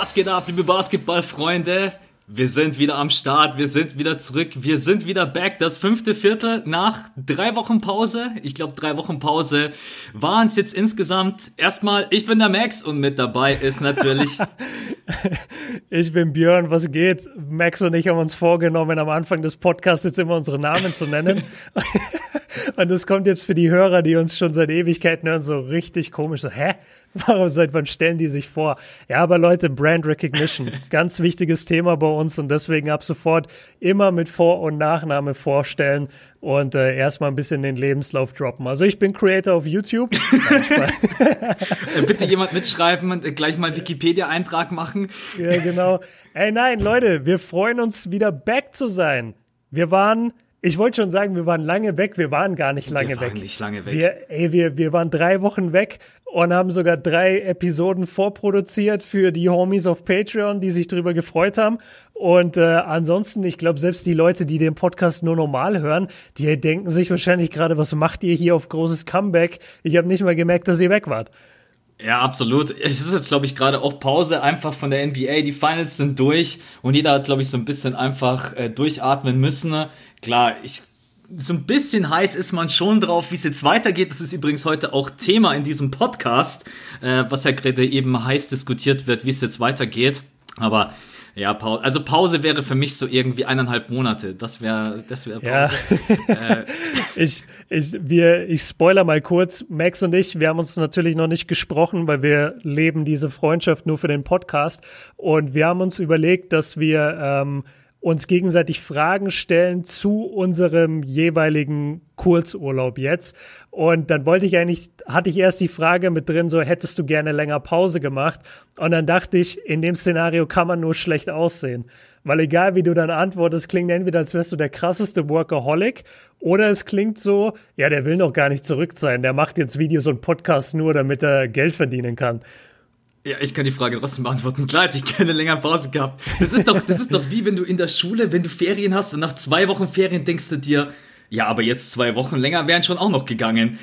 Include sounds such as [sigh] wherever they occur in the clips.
Was geht ab, liebe Basketballfreunde? Wir sind wieder am Start, wir sind wieder zurück, wir sind wieder back. Das fünfte Viertel nach drei Wochen Pause. Ich glaube, drei Wochen Pause waren es jetzt insgesamt. Erstmal, ich bin der Max und mit dabei ist natürlich. [laughs] ich bin Björn, was geht? Max und ich haben uns vorgenommen, am Anfang des Podcasts jetzt immer unsere Namen zu nennen. [laughs] und das kommt jetzt für die Hörer, die uns schon seit Ewigkeiten hören, so richtig komisch. So, hä? [laughs] Warum, seit wann stellen die sich vor? Ja, aber Leute, Brand Recognition, [laughs] ganz wichtiges Thema bei uns und deswegen ab sofort immer mit Vor- und Nachname vorstellen und äh, erstmal ein bisschen den Lebenslauf droppen. Also ich bin Creator auf YouTube. [laughs] Äh, bitte jemand mitschreiben und gleich mal Wikipedia-Eintrag machen. Ja, genau. Ey, nein, Leute, wir freuen uns wieder back zu sein. Wir waren ich wollte schon sagen, wir waren lange weg, wir waren gar nicht lange wir waren weg. nicht lange weg. Wir, ey, wir, wir waren drei Wochen weg und haben sogar drei Episoden vorproduziert für die Homies auf Patreon, die sich darüber gefreut haben. Und äh, ansonsten, ich glaube, selbst die Leute, die den Podcast nur normal hören, die denken sich wahrscheinlich gerade, was macht ihr hier auf großes Comeback? Ich habe nicht mal gemerkt, dass ihr weg wart. Ja, absolut. Es ist jetzt, glaube ich, gerade auch Pause einfach von der NBA. Die Finals sind durch und jeder hat, glaube ich, so ein bisschen einfach äh, durchatmen müssen. Klar, ich so ein bisschen heiß ist man schon drauf, wie es jetzt weitergeht. Das ist übrigens heute auch Thema in diesem Podcast, äh, was ja gerade eben heiß diskutiert wird, wie es jetzt weitergeht. Aber ja, Pause. Also Pause wäre für mich so irgendwie eineinhalb Monate. Das wäre, das wäre Pause. Ja. [laughs] äh. ich, ich, wir, ich spoiler mal kurz. Max und ich, wir haben uns natürlich noch nicht gesprochen, weil wir leben diese Freundschaft nur für den Podcast. Und wir haben uns überlegt, dass wir ähm, uns gegenseitig Fragen stellen zu unserem jeweiligen Kurzurlaub jetzt. Und dann wollte ich eigentlich, hatte ich erst die Frage mit drin, so hättest du gerne länger Pause gemacht. Und dann dachte ich, in dem Szenario kann man nur schlecht aussehen. Weil egal wie du dann antwortest, klingt entweder, als wärst du der krasseste Workaholic oder es klingt so, ja, der will noch gar nicht zurück sein. Der macht jetzt Videos und Podcasts nur, damit er Geld verdienen kann. Ja, ich kann die Frage trotzdem beantworten. Klar hätte ich keine längere Pause gehabt. Das ist doch, das ist doch wie wenn du in der Schule, wenn du Ferien hast und nach zwei Wochen Ferien denkst du dir, ja, aber jetzt zwei Wochen länger wären schon auch noch gegangen.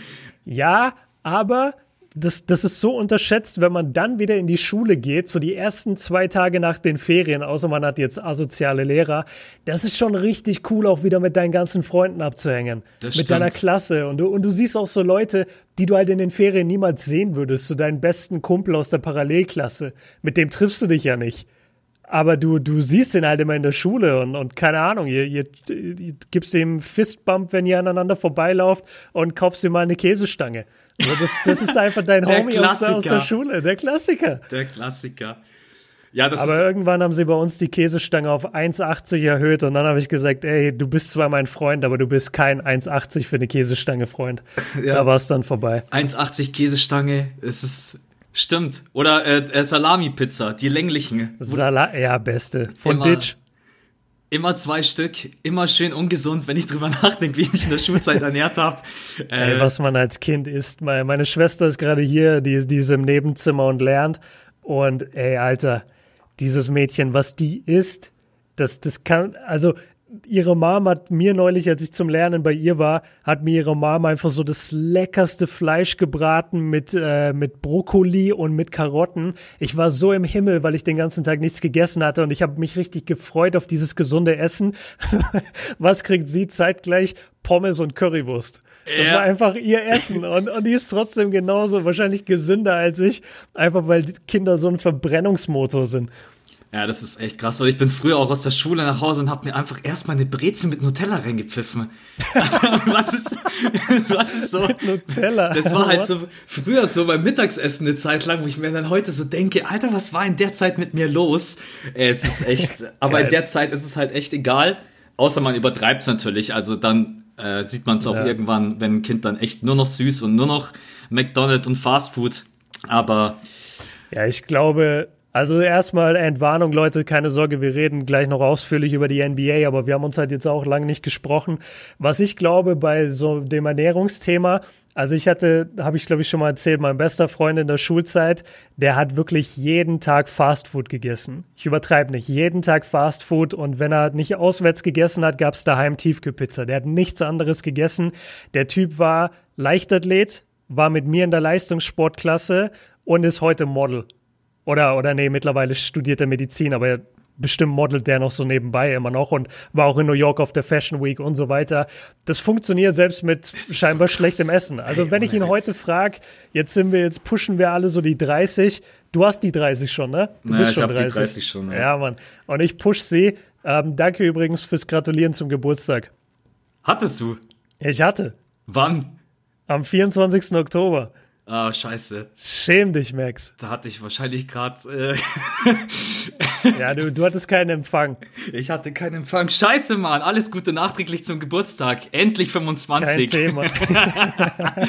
Ja, aber das, das ist so unterschätzt, wenn man dann wieder in die Schule geht, so die ersten zwei Tage nach den Ferien, außer man hat jetzt asoziale Lehrer. Das ist schon richtig cool, auch wieder mit deinen ganzen Freunden abzuhängen. Das mit stimmt. deiner Klasse. Und du, und du siehst auch so Leute, die du halt in den Ferien niemals sehen würdest, so deinen besten Kumpel aus der Parallelklasse. Mit dem triffst du dich ja nicht. Aber du, du siehst ihn halt immer in der Schule und, und keine Ahnung, ihr, ihr, ihr gibst ihm Fistbump, wenn ihr aneinander vorbeilauft und kaufst ihm mal eine Käsestange. Also das, das ist einfach dein [laughs] Homie aus der, aus der, Schule, der Klassiker. Der Klassiker. Ja, das aber irgendwann haben sie bei uns die Käsestange auf 1,80 erhöht und dann habe ich gesagt, ey, du bist zwar mein Freund, aber du bist kein 1,80 für eine Käsestange, Freund. [laughs] Ja. Da war es dann vorbei. 1,80 Käsestange, es ist Stimmt. Oder äh, äh, Salami-Pizza, die länglichen. Sala ja, beste. Von immer, Ditch. Immer zwei Stück, immer schön ungesund, wenn ich drüber [laughs] nachdenke, wie ich mich in der Schulzeit ernährt habe. Äh, was man als Kind isst. Meine, meine Schwester ist gerade hier, die, die ist im Nebenzimmer und lernt. Und ey, Alter, dieses Mädchen, was die isst, das, das kann, also ihre Mom hat mir neulich, als ich zum Lernen bei ihr war, hat mir ihre Mom einfach so das leckerste Fleisch gebraten mit, äh, mit Brokkoli und mit Karotten. Ich war so im Himmel, weil ich den ganzen Tag nichts gegessen hatte und ich habe mich richtig gefreut auf dieses gesunde Essen. [laughs] Was kriegt sie zeitgleich? Pommes und Currywurst. Das ja. war einfach ihr Essen und, und die ist trotzdem genauso, wahrscheinlich gesünder als ich, einfach weil Kinder so ein Verbrennungsmotor sind. Ja, das ist echt krass. Weil ich bin früher auch aus der Schule nach Hause und habe mir einfach erstmal eine Brezel mit Nutella reingepfiffen. Also, [laughs] was ist, was ist so? Nutella. Das war halt so früher so beim Mittagsessen eine Zeit lang, wo ich mir dann heute so denke, Alter, was war in der Zeit mit mir los? Es ist echt, [laughs] aber in der Zeit ist es halt echt egal. Außer man übertreibt es natürlich. Also dann äh, sieht man es auch ja. irgendwann, wenn ein Kind dann echt nur noch süß und nur noch McDonald's und Fast Food. Aber ja, ich glaube, also erstmal Entwarnung, Leute, keine Sorge, wir reden gleich noch ausführlich über die NBA, aber wir haben uns halt jetzt auch lange nicht gesprochen. Was ich glaube bei so dem Ernährungsthema, also ich hatte, habe ich glaube ich schon mal erzählt, mein bester Freund in der Schulzeit, der hat wirklich jeden Tag Fastfood gegessen. Ich übertreibe nicht, jeden Tag Fastfood und wenn er nicht auswärts gegessen hat, gab es daheim Tiefkühlpizza. Der hat nichts anderes gegessen. Der Typ war Leichtathlet, war mit mir in der Leistungssportklasse und ist heute Model. Oder, oder nee, mittlerweile studiert er Medizin, aber bestimmt modelt der noch so nebenbei immer noch und war auch in New York auf der Fashion Week und so weiter. Das funktioniert selbst mit scheinbar so schlechtem Essen. Also hey, wenn ich ihn heute frage, jetzt sind wir, jetzt pushen wir alle so die 30. Du hast die 30 schon, ne? Du naja, bist schon ich 30. Die 30 schon, ja. ja, Mann. Und ich push sie. Ähm, danke übrigens fürs Gratulieren zum Geburtstag. Hattest du? Ich hatte. Wann? Am 24. Oktober. Ah, scheiße. Schäm dich, Max. Da hatte ich wahrscheinlich gerade. Äh [laughs] ja, du, du hattest keinen Empfang. Ich hatte keinen Empfang. Scheiße, Mann. Alles Gute nachträglich zum Geburtstag. Endlich 25. Kein Thema. [laughs]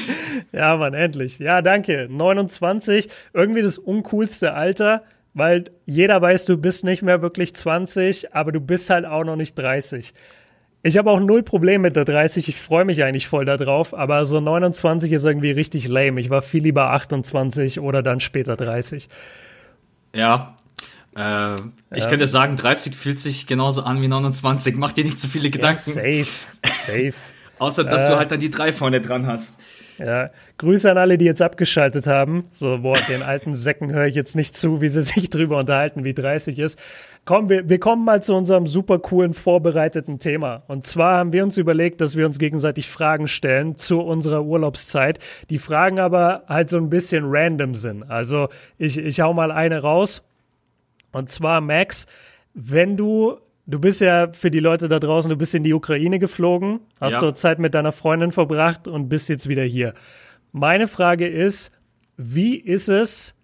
ja, Mann, endlich. Ja, danke. 29. Irgendwie das uncoolste Alter, weil jeder weiß, du bist nicht mehr wirklich 20, aber du bist halt auch noch nicht 30. Ich habe auch null Problem mit der 30. Ich freue mich eigentlich voll darauf, aber so 29 ist irgendwie richtig lame. Ich war viel lieber 28 oder dann später 30. Ja. Äh, ich ja. könnte sagen, 30 fühlt sich genauso an wie 29. Mach dir nicht zu viele Gedanken. Ja, safe. Safe. [laughs] Außer, dass äh, du halt dann die drei vorne dran hast. Ja, Grüße an alle, die jetzt abgeschaltet haben. So, boah, den alten Säcken höre ich jetzt nicht zu, wie sie [laughs] sich drüber unterhalten, wie 30 ist. Komm, wir, wir kommen mal zu unserem super coolen vorbereiteten Thema. Und zwar haben wir uns überlegt, dass wir uns gegenseitig Fragen stellen zu unserer Urlaubszeit. Die Fragen aber halt so ein bisschen random sind. Also ich, ich hau mal eine raus. Und zwar, Max, wenn du Du bist ja für die Leute da draußen, du bist in die Ukraine geflogen, hast ja. dort Zeit mit deiner Freundin verbracht und bist jetzt wieder hier. Meine Frage ist, wie ist es,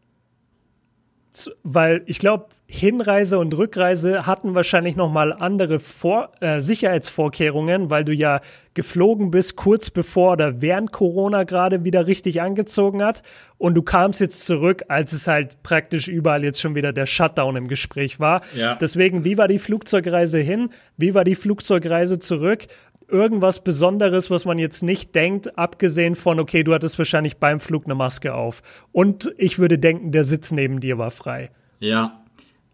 weil ich glaube, Hinreise und Rückreise hatten wahrscheinlich noch mal andere Vor äh, Sicherheitsvorkehrungen, weil du ja geflogen bist kurz bevor oder während Corona gerade wieder richtig angezogen hat und du kamst jetzt zurück, als es halt praktisch überall jetzt schon wieder der Shutdown im Gespräch war. Ja. Deswegen, wie war die Flugzeugreise hin? Wie war die Flugzeugreise zurück? Irgendwas Besonderes, was man jetzt nicht denkt, abgesehen von, okay, du hattest wahrscheinlich beim Flug eine Maske auf. Und ich würde denken, der Sitz neben dir war frei. Ja,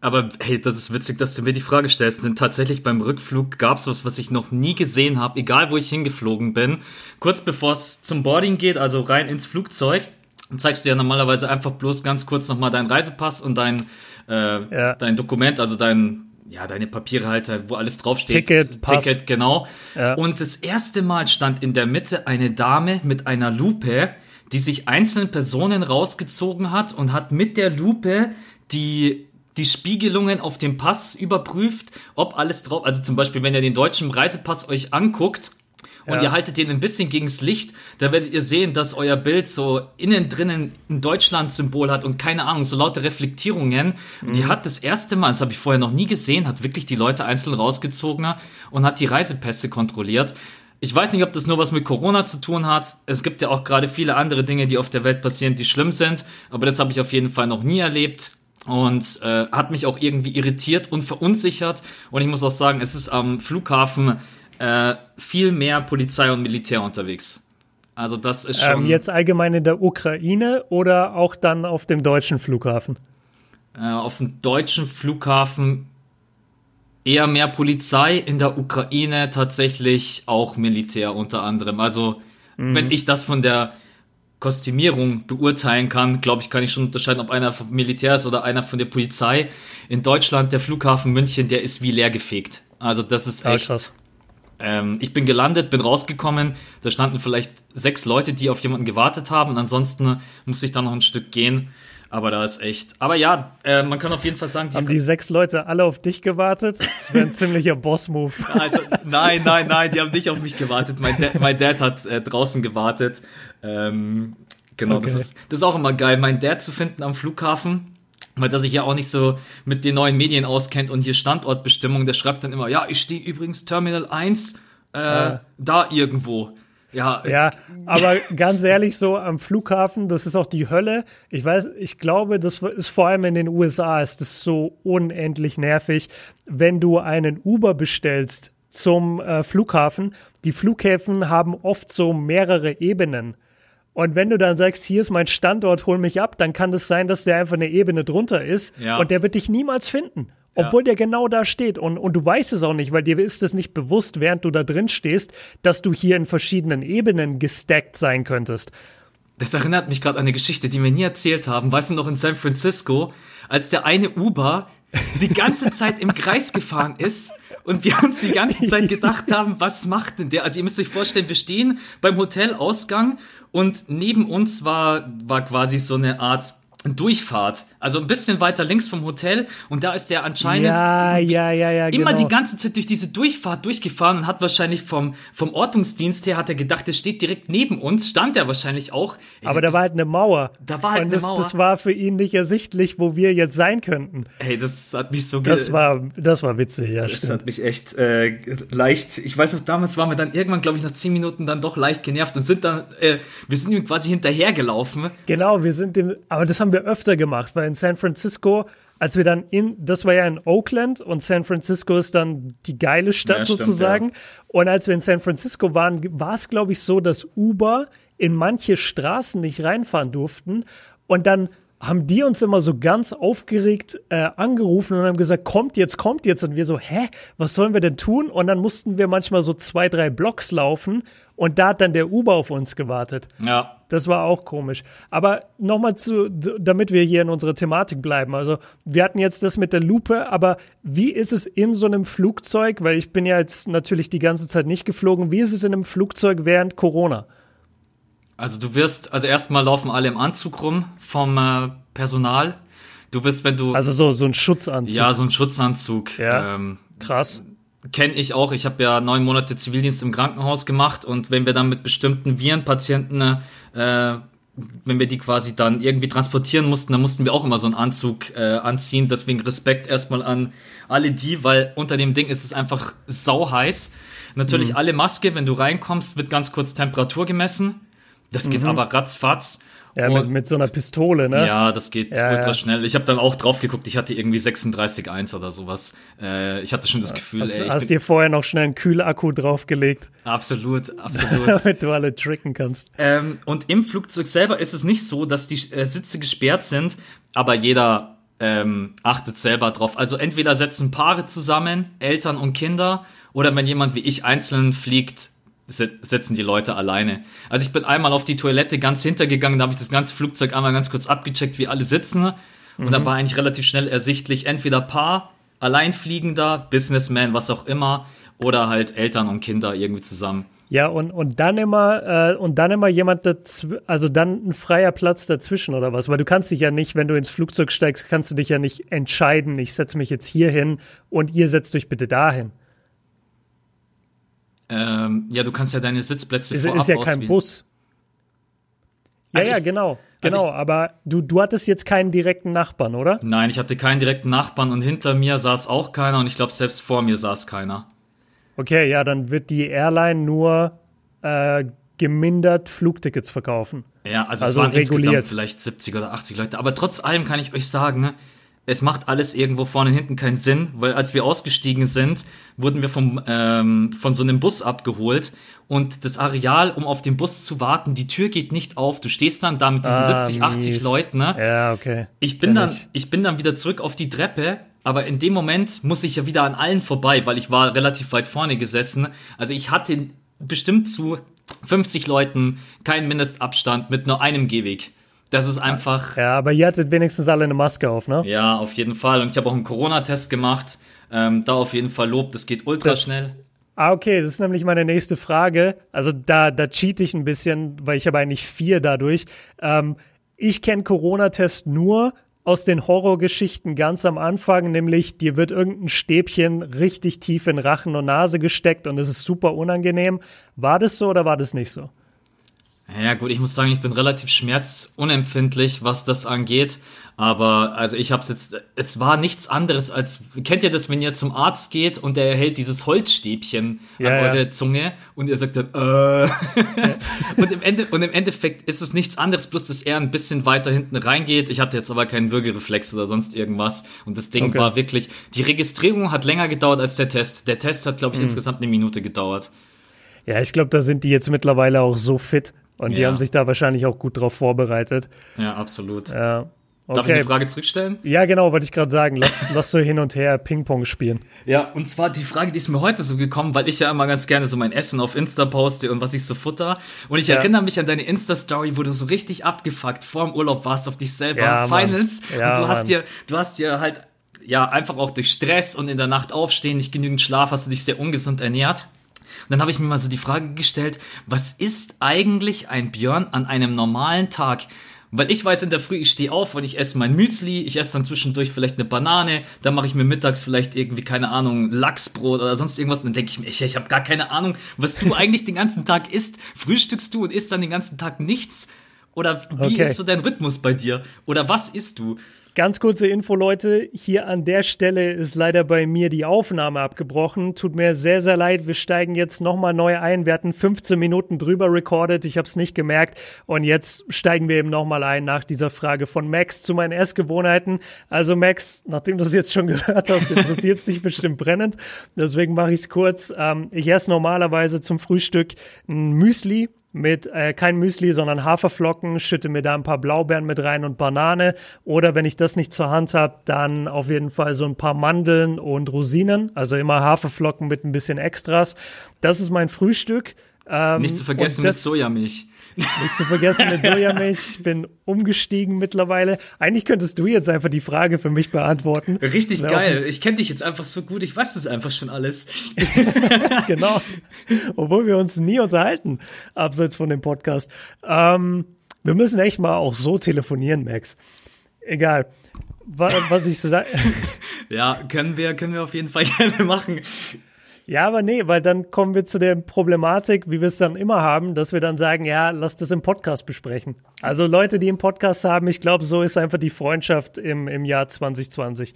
aber hey, das ist witzig, dass du mir die Frage stellst. Denn tatsächlich beim Rückflug gab es was, was ich noch nie gesehen habe, egal wo ich hingeflogen bin. Kurz bevor es zum Boarding geht, also rein ins Flugzeug, zeigst du ja normalerweise einfach bloß ganz kurz nochmal deinen Reisepass und dein, äh, ja. dein Dokument, also dein, ja, deine Papiere halt, wo alles draufsteht. Ticket, Pass. Ticket, genau. Ja. Und das erste Mal stand in der Mitte eine Dame mit einer Lupe, die sich einzelnen Personen rausgezogen hat und hat mit der Lupe die die Spiegelungen auf dem Pass überprüft, ob alles drauf, also zum Beispiel, wenn ihr den deutschen Reisepass euch anguckt, und ja. ihr haltet den ein bisschen gegens Licht, da werdet ihr sehen, dass euer Bild so innen drinnen ein Deutschland-Symbol hat und keine Ahnung, so laute Reflektierungen. Mhm. Die hat das erste Mal, das habe ich vorher noch nie gesehen, hat wirklich die Leute einzeln rausgezogen und hat die Reisepässe kontrolliert. Ich weiß nicht, ob das nur was mit Corona zu tun hat. Es gibt ja auch gerade viele andere Dinge, die auf der Welt passieren, die schlimm sind. Aber das habe ich auf jeden Fall noch nie erlebt und äh, hat mich auch irgendwie irritiert und verunsichert. Und ich muss auch sagen, es ist am Flughafen äh, viel mehr Polizei und Militär unterwegs. Also das ist schon. Ähm, jetzt allgemein in der Ukraine oder auch dann auf dem deutschen Flughafen? Äh, auf dem deutschen Flughafen eher mehr Polizei, in der Ukraine tatsächlich auch Militär unter anderem. Also mhm. wenn ich das von der Kostümierung beurteilen kann, glaube ich, kann ich schon unterscheiden, ob einer vom Militär ist oder einer von der Polizei. In Deutschland, der Flughafen München, der ist wie leer gefegt. Also das ist echt. Ja, ähm, ich bin gelandet, bin rausgekommen, da standen vielleicht sechs Leute, die auf jemanden gewartet haben und ansonsten musste ich dann noch ein Stück gehen. Aber da ist echt. Aber ja, äh, man kann auf jeden Fall sagen, die haben die sechs Leute alle auf dich gewartet. Das wäre ein [laughs] ziemlicher Boss-Move. nein, nein, nein, die haben nicht auf mich gewartet. Mein, Dad, mein Dad hat äh, draußen gewartet. Ähm, genau, okay. das, ist, das ist auch immer geil, meinen Dad zu finden am Flughafen weil der sich ja auch nicht so mit den neuen Medien auskennt und hier Standortbestimmung, der schreibt dann immer, ja, ich stehe übrigens Terminal 1 äh, ja. da irgendwo. Ja, ja, aber ganz ehrlich, so am Flughafen, das ist auch die Hölle. Ich weiß, ich glaube, das ist vor allem in den USA ist das so unendlich nervig, wenn du einen Uber bestellst zum äh, Flughafen. Die Flughäfen haben oft so mehrere Ebenen. Und wenn du dann sagst, hier ist mein Standort, hol mich ab, dann kann es das sein, dass der einfach eine Ebene drunter ist ja. und der wird dich niemals finden. Obwohl ja. der genau da steht. Und, und du weißt es auch nicht, weil dir ist es nicht bewusst, während du da drin stehst, dass du hier in verschiedenen Ebenen gestackt sein könntest. das erinnert mich gerade an eine Geschichte, die wir nie erzählt haben. Weißt du noch in San Francisco, als der eine Uber die ganze [laughs] Zeit im Kreis gefahren ist und wir uns die ganze Zeit gedacht haben, was macht denn der? Also ihr müsst euch vorstellen, wir stehen beim Hotelausgang und neben uns war, war quasi so eine Art Durchfahrt, also ein bisschen weiter links vom Hotel und da ist der anscheinend ja, ja, ja, ja, immer genau. die ganze Zeit durch diese Durchfahrt durchgefahren und hat wahrscheinlich vom, vom Ortungsdienst her hat er gedacht, der steht direkt neben uns, stand er wahrscheinlich auch. Ey, Aber da war halt eine Mauer. Da war halt und eine das, Mauer. Das war für ihn nicht ersichtlich, wo wir jetzt sein könnten. Hey, das hat mich so Das war, das war witzig, ja. Das stimmt. hat mich echt äh, leicht. Ich weiß noch, damals waren wir dann irgendwann, glaube ich, nach zehn Minuten dann doch leicht genervt und sind dann, äh, wir sind ihm quasi hinterhergelaufen. Genau, wir sind dem, aber das haben wir öfter gemacht, weil in San Francisco, als wir dann in, das war ja in Oakland und San Francisco ist dann die geile Stadt Ja, stimmt, sozusagen. Und als wir in San Francisco waren, war es, glaube ich, so, dass Uber in manche Straßen nicht reinfahren durften und dann haben die uns immer so ganz aufgeregt äh, angerufen und haben gesagt, kommt jetzt, kommt jetzt. Und wir so, hä, was sollen wir denn tun? Und dann mussten wir manchmal so zwei, drei Blocks laufen und da hat dann der Uber auf uns gewartet. Ja. Das war auch komisch. Aber nochmal zu, damit wir hier in unserer Thematik bleiben. Also, wir hatten jetzt das mit der Lupe, aber wie ist es in so einem Flugzeug? Weil ich bin ja jetzt natürlich die ganze Zeit nicht geflogen. Wie ist es in einem Flugzeug während Corona? Also du wirst, also erstmal laufen alle im Anzug rum vom äh, Personal. Du wirst, wenn du. Also so, so ein Schutzanzug. Ja, so ein Schutzanzug. Ja. Ähm, Krass. Kenne ich auch. Ich habe ja neun Monate Zivildienst im Krankenhaus gemacht und wenn wir dann mit bestimmten Virenpatienten, äh, wenn wir die quasi dann irgendwie transportieren mussten, dann mussten wir auch immer so einen Anzug äh, anziehen. Deswegen Respekt erstmal an alle die, weil unter dem Ding ist es einfach sau heiß. Natürlich Mhm. alle Maske, wenn du reinkommst, wird ganz kurz Temperatur gemessen. Das geht Mhm. aber ratzfatz. Ja, mit, mit so einer Pistole, ne? ja, das geht Ja, ultra ja. schnell. Ich habe dann auch drauf geguckt, ich hatte irgendwie 36,1 oder sowas. Äh, ich hatte schon das Gefühl, Hast, ey, ich hast dir vorher noch schnell einen Kühlakku draufgelegt, absolut, [laughs] absolut. damit du alle tricken kannst. ähm, und im Flugzeug selber ist es nicht so, dass die äh, Sitze gesperrt sind, aber jeder ähm, achtet selber drauf. Also entweder setzen Paare zusammen, Eltern und Kinder, oder wenn jemand wie ich einzeln fliegt, setzen die Leute alleine. Also ich bin einmal auf die Toilette ganz hintergegangen, da habe ich das ganze Flugzeug einmal ganz kurz abgecheckt, wie alle sitzen. Und da war eigentlich relativ schnell ersichtlich, entweder Paar, Alleinfliegender, Businessman, was auch immer, oder halt Eltern und Kinder irgendwie zusammen. Ja, und, und dann immer, äh, und dann immer jemand dazw also dann ein freier Platz dazwischen oder was? Weil du kannst dich ja nicht, wenn du ins Flugzeug steigst, kannst du dich ja nicht entscheiden, ich setze mich jetzt hier hin und ihr setzt euch bitte dahin. Ähm, ja, du kannst ja deine Sitzplätze Es vorab ist ja kein auswählen. Bus. Ja, Also ja, ich- genau. also Genau, ich- aber du, du hattest jetzt keinen direkten Nachbarn, oder? Nein, ich hatte keinen direkten Nachbarn und hinter mir saß auch keiner und ich glaube, selbst vor mir saß keiner. Okay, ja, dann wird die Airline nur äh, gemindert Flugtickets verkaufen. Ja, also, Also es waren insgesamt reguliert. vielleicht 70 oder 80 Leute. Aber trotz allem kann ich euch sagen, ne, es macht alles irgendwo vorne und hinten keinen Sinn, weil als wir ausgestiegen sind, wurden wir vom, ähm, von so einem Bus abgeholt und das Areal, um auf den Bus zu warten, die Tür geht nicht auf. Du stehst dann da mit diesen Ah, 70, 80 mies. Leuten, ne? Ja, okay. Ich bin Kenn dann, ich. ich bin dann wieder zurück auf die Treppe, aber in dem Moment muss ich ja wieder an allen vorbei, weil ich war relativ weit vorne gesessen. Also ich hatte bestimmt zu 50 Leuten keinen Mindestabstand mit nur einem Gehweg. Das ist einfach, Ja, aber ihr hattet wenigstens alle eine Maske auf, ne? ja, auf jeden Fall. Und ich habe auch einen Corona-Test gemacht. Ähm, da auf jeden Fall Lob, das geht ultra Das- schnell. Ah, okay, das ist nämlich meine nächste Frage. Also da, da cheat ich ein bisschen, weil ich habe eigentlich vier dadurch. Ähm, ich kenne Corona-Test nur aus den Horrorgeschichten ganz am Anfang, nämlich dir wird irgendein Stäbchen richtig tief in Rachen und Nase gesteckt und es ist super unangenehm. War das so oder war das nicht so? Ja gut, ich muss sagen, ich bin relativ schmerzunempfindlich, was das angeht. Aber also ich habe es jetzt, es war nichts anderes als, kennt ihr das, wenn ihr zum Arzt geht und der hält dieses Holzstäbchen Ja, an ja. eure Zunge und ihr sagt dann, äh. und, im Ende, und im Endeffekt ist es nichts anderes, bloß dass er ein bisschen weiter hinten reingeht. Ich hatte jetzt aber keinen Würgereflex oder sonst irgendwas. Und das Ding Okay. war wirklich, die Registrierung hat länger gedauert als der Test. Der Test hat, Mhm. glaube ich, insgesamt eine Minute gedauert. Ja, ich glaube, da sind die jetzt mittlerweile auch so fit und die Ja. haben sich da wahrscheinlich auch gut drauf vorbereitet. Ja, absolut. Ja. Okay. Darf ich eine Frage zurückstellen? Ja, genau, wollte ich gerade sagen. Lass, [laughs] lass so hin und her Ping-Pong spielen. Ja, und zwar die Frage, die ist mir heute so gekommen, weil ich ja immer ganz gerne so mein Essen auf Insta poste und was ich so futter. Und ich ja. erinnere mich an deine Insta-Story, wo du so richtig abgefuckt vor dem Urlaub warst auf dich selber. Ja, Finals. Ja, und du hast dir, du hast dir halt, ja, einfach auch durch Stress und in der Nacht aufstehen, nicht genügend Schlaf, hast du dich sehr ungesund ernährt. Und dann habe ich mir mal so die Frage gestellt, was ist eigentlich ein Björn an einem normalen Tag? Weil ich weiß in der Früh, ich stehe auf und ich esse mein Müsli, ich esse dann zwischendurch vielleicht eine Banane, dann mache ich mir mittags vielleicht irgendwie, keine Ahnung, Lachsbrot oder sonst irgendwas und dann denke ich mir, ich, ich habe gar keine Ahnung, was du [laughs] eigentlich den ganzen Tag isst. Frühstückst du und isst dann den ganzen Tag nichts? Oder wie okay. ist so dein Rhythmus bei dir? Oder was isst du? Ganz kurze Info, Leute. Hier an der Stelle ist leider bei mir die Aufnahme abgebrochen. Tut mir sehr, sehr leid. Wir steigen jetzt nochmal neu ein. Wir hatten 15 Minuten drüber recorded. Ich habe es nicht gemerkt. Und jetzt steigen wir eben nochmal ein nach dieser Frage von Max zu meinen Essgewohnheiten. Also Max, nachdem du es jetzt schon [laughs] gehört hast, interessiert es dich bestimmt brennend. Deswegen mache ich es kurz. Ähm, ich esse normalerweise zum Frühstück ein Müsli mit äh, kein Müsli, sondern Haferflocken, schütte mir da ein paar Blaubeeren mit rein und Banane. Oder wenn ich das nicht zur Hand habe, dann auf jeden Fall so ein paar Mandeln und Rosinen. Also immer Haferflocken mit ein bisschen Extras. Das ist mein Frühstück. Ähm, nicht zu vergessen das, mit Sojamilch. Nicht zu vergessen mit [laughs] Sojamilch. Ich bin umgestiegen mittlerweile. Eigentlich könntest du jetzt einfach die Frage für mich beantworten. Richtig geil. Ich kenne dich jetzt einfach so gut. Ich weiß das einfach schon alles. [laughs] [laughs] genau. Obwohl wir uns nie unterhalten, abseits von dem Podcast. Ähm, wir müssen echt mal auch so telefonieren, Max. Egal. Was, was ich so sage. ja, können wir, können wir auf jeden Fall gerne machen. Ja, aber nee, weil dann kommen wir zu der Problematik, wie wir es dann immer haben, dass wir dann sagen, ja, lass das im Podcast besprechen. Also Leute, die im Podcast haben, ich glaube, so ist einfach die Freundschaft im, im Jahr 2020.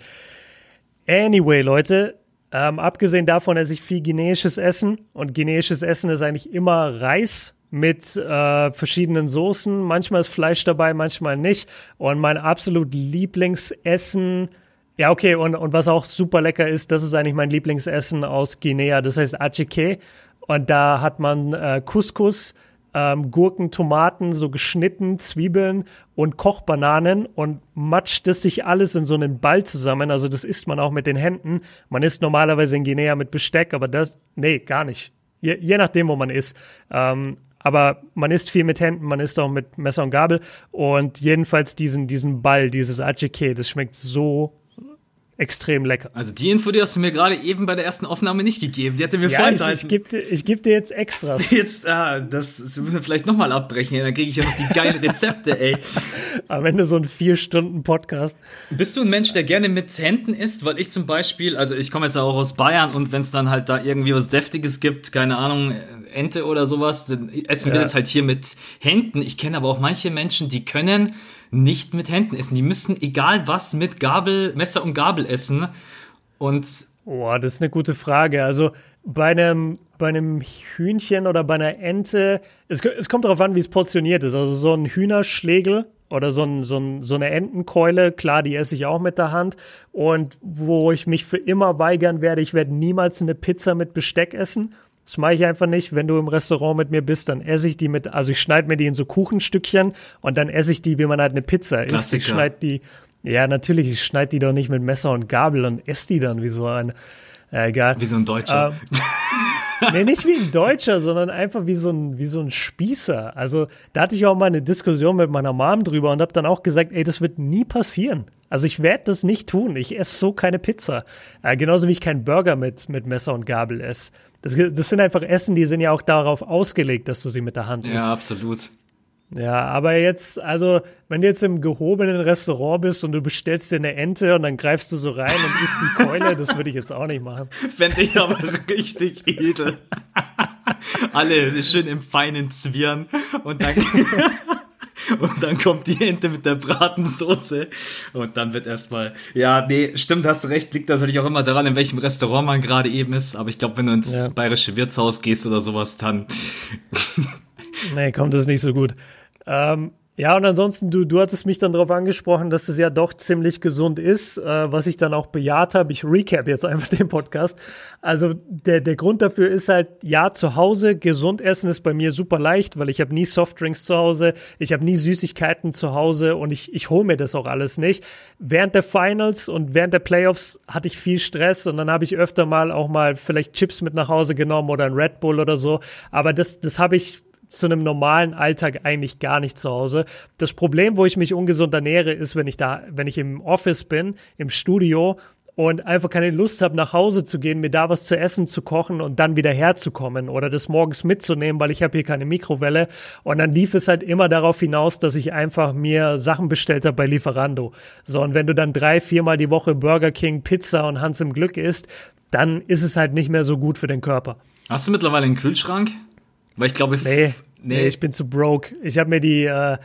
Anyway, Leute, ähm, abgesehen davon esse ich viel guineisches Essen und guineisches Essen ist eigentlich immer Reis mit äh, verschiedenen Soßen. Manchmal ist Fleisch dabei, manchmal nicht. Und mein absolut Lieblingsessen ja, okay, und, und was auch super lecker ist, das ist eigentlich mein Lieblingsessen aus Guinea, das heißt Achike. Und da hat man äh, Couscous, ähm, Gurken, Tomaten, so geschnitten, Zwiebeln und Kochbananen und matscht das sich alles in so einen Ball zusammen. Also das isst man auch mit den Händen. Man isst normalerweise in Guinea mit Besteck, aber das, nee, gar nicht. Je, je nachdem, wo man isst. Ähm, aber man isst viel mit Händen, man isst auch mit Messer und Gabel und jedenfalls diesen, diesen Ball, dieses Achike, das schmeckt so extrem lecker. Also die Info, die hast du mir gerade eben bei der ersten Aufnahme nicht gegeben. Die hatte mir ja, vorenthalten. Ich, ich gebe dir, ich geb dir jetzt Extras. [laughs] Jetzt, ah, das, das müssen wir vielleicht nochmal abbrechen. Dann kriege ich ja noch die geilen Rezepte, ey. [laughs] Am Ende so ein vier Stunden Podcast. Bist du ein Mensch, der gerne mit Händen isst? Weil ich zum Beispiel, also ich komme jetzt auch aus Bayern und wenn es dann halt da irgendwie was Deftiges gibt, keine Ahnung, Ente oder sowas, dann essen ja. wir das halt hier mit Händen. Ich kenne aber auch manche Menschen, die können nicht mit Händen essen. Die müssen egal was mit Gabel, Messer und Gabel essen. Und Boah, das ist eine gute Frage. Also bei einem, bei einem Hühnchen oder bei einer Ente, es, es kommt darauf an, wie es portioniert ist. Also so ein Hühnerschlegel oder so, ein, so, ein, so eine Entenkeule, klar, die esse ich auch mit der Hand. Und wo ich mich für immer weigern werde, ich werde niemals eine Pizza mit Besteck essen. Das mache ich einfach nicht. Wenn du im Restaurant mit mir bist, dann esse ich die mit, also ich schneide mir die in so Kuchenstückchen und dann esse ich die, wie man halt eine Pizza isst. Ich schneide die, ja, natürlich, ich schneide die doch nicht mit Messer und Gabel und esse die dann wie so ein, ja, egal. Wie so ein Deutscher. Ähm, [laughs] nee, nicht wie ein Deutscher, sondern einfach wie so ein, wie so ein Spießer. Also, da hatte ich auch mal eine Diskussion mit meiner Mom drüber und habe dann auch gesagt, ey, das wird nie passieren. Also ich werde das nicht tun. Ich esse so keine Pizza. Äh, genauso wie ich keinen Burger mit, mit Messer und Gabel esse. Das, das sind einfach Essen, die sind ja auch darauf ausgelegt, dass du sie mit der Hand isst. Ja, absolut. Ja, aber jetzt, also, wenn du jetzt im gehobenen Restaurant bist und du bestellst dir eine Ente und dann greifst du so rein und isst die Keule, das würde ich jetzt auch nicht machen. [laughs] Fände ich aber richtig edel. [laughs] Alle schön im feinen Zwirn und dann. [laughs] Und dann kommt die Ente mit der Bratensoße. Und dann wird erstmal, ja, nee, stimmt, hast du recht, liegt natürlich auch immer daran, in welchem Restaurant man gerade eben ist. Aber ich glaube, wenn du ins ja. bayerische Wirtshaus gehst oder sowas, dann. nee, kommt es nicht so gut. Ähm, Ja, und ansonsten, du, du hattest mich dann darauf angesprochen, dass es ja doch ziemlich gesund ist, äh, was ich dann auch bejaht habe. Ich recap jetzt einfach den Podcast. Also der, der Grund dafür ist halt, ja, zu Hause, gesund essen ist bei mir super leicht, weil ich habe nie Softdrinks zu Hause, ich habe nie Süßigkeiten zu Hause und ich, ich hole mir das auch alles nicht. Während der Finals und während der Playoffs hatte ich viel Stress und dann habe ich öfter mal auch mal vielleicht Chips mit nach Hause genommen oder ein Red Bull oder so. Aber das, das habe ich zu einem normalen Alltag eigentlich gar nicht zu Hause. Das Problem, wo ich mich ungesund ernähre, ist, wenn ich da, wenn ich im Office bin, im Studio und einfach keine Lust habe, nach Hause zu gehen, mir da was zu essen zu kochen und dann wieder herzukommen oder das morgens mitzunehmen, weil ich habe hier keine Mikrowelle. Und dann lief es halt immer darauf hinaus, dass ich einfach mir Sachen bestellt habe bei Lieferando. So, und wenn du dann drei, viermal die Woche Burger King, Pizza und Hans im Glück isst, dann ist es halt nicht mehr so gut für den Körper. Hast du mittlerweile einen Kühlschrank? Weil ich glaube, nee, nee, nee, ich bin zu broke. Ich habe mir die, äh,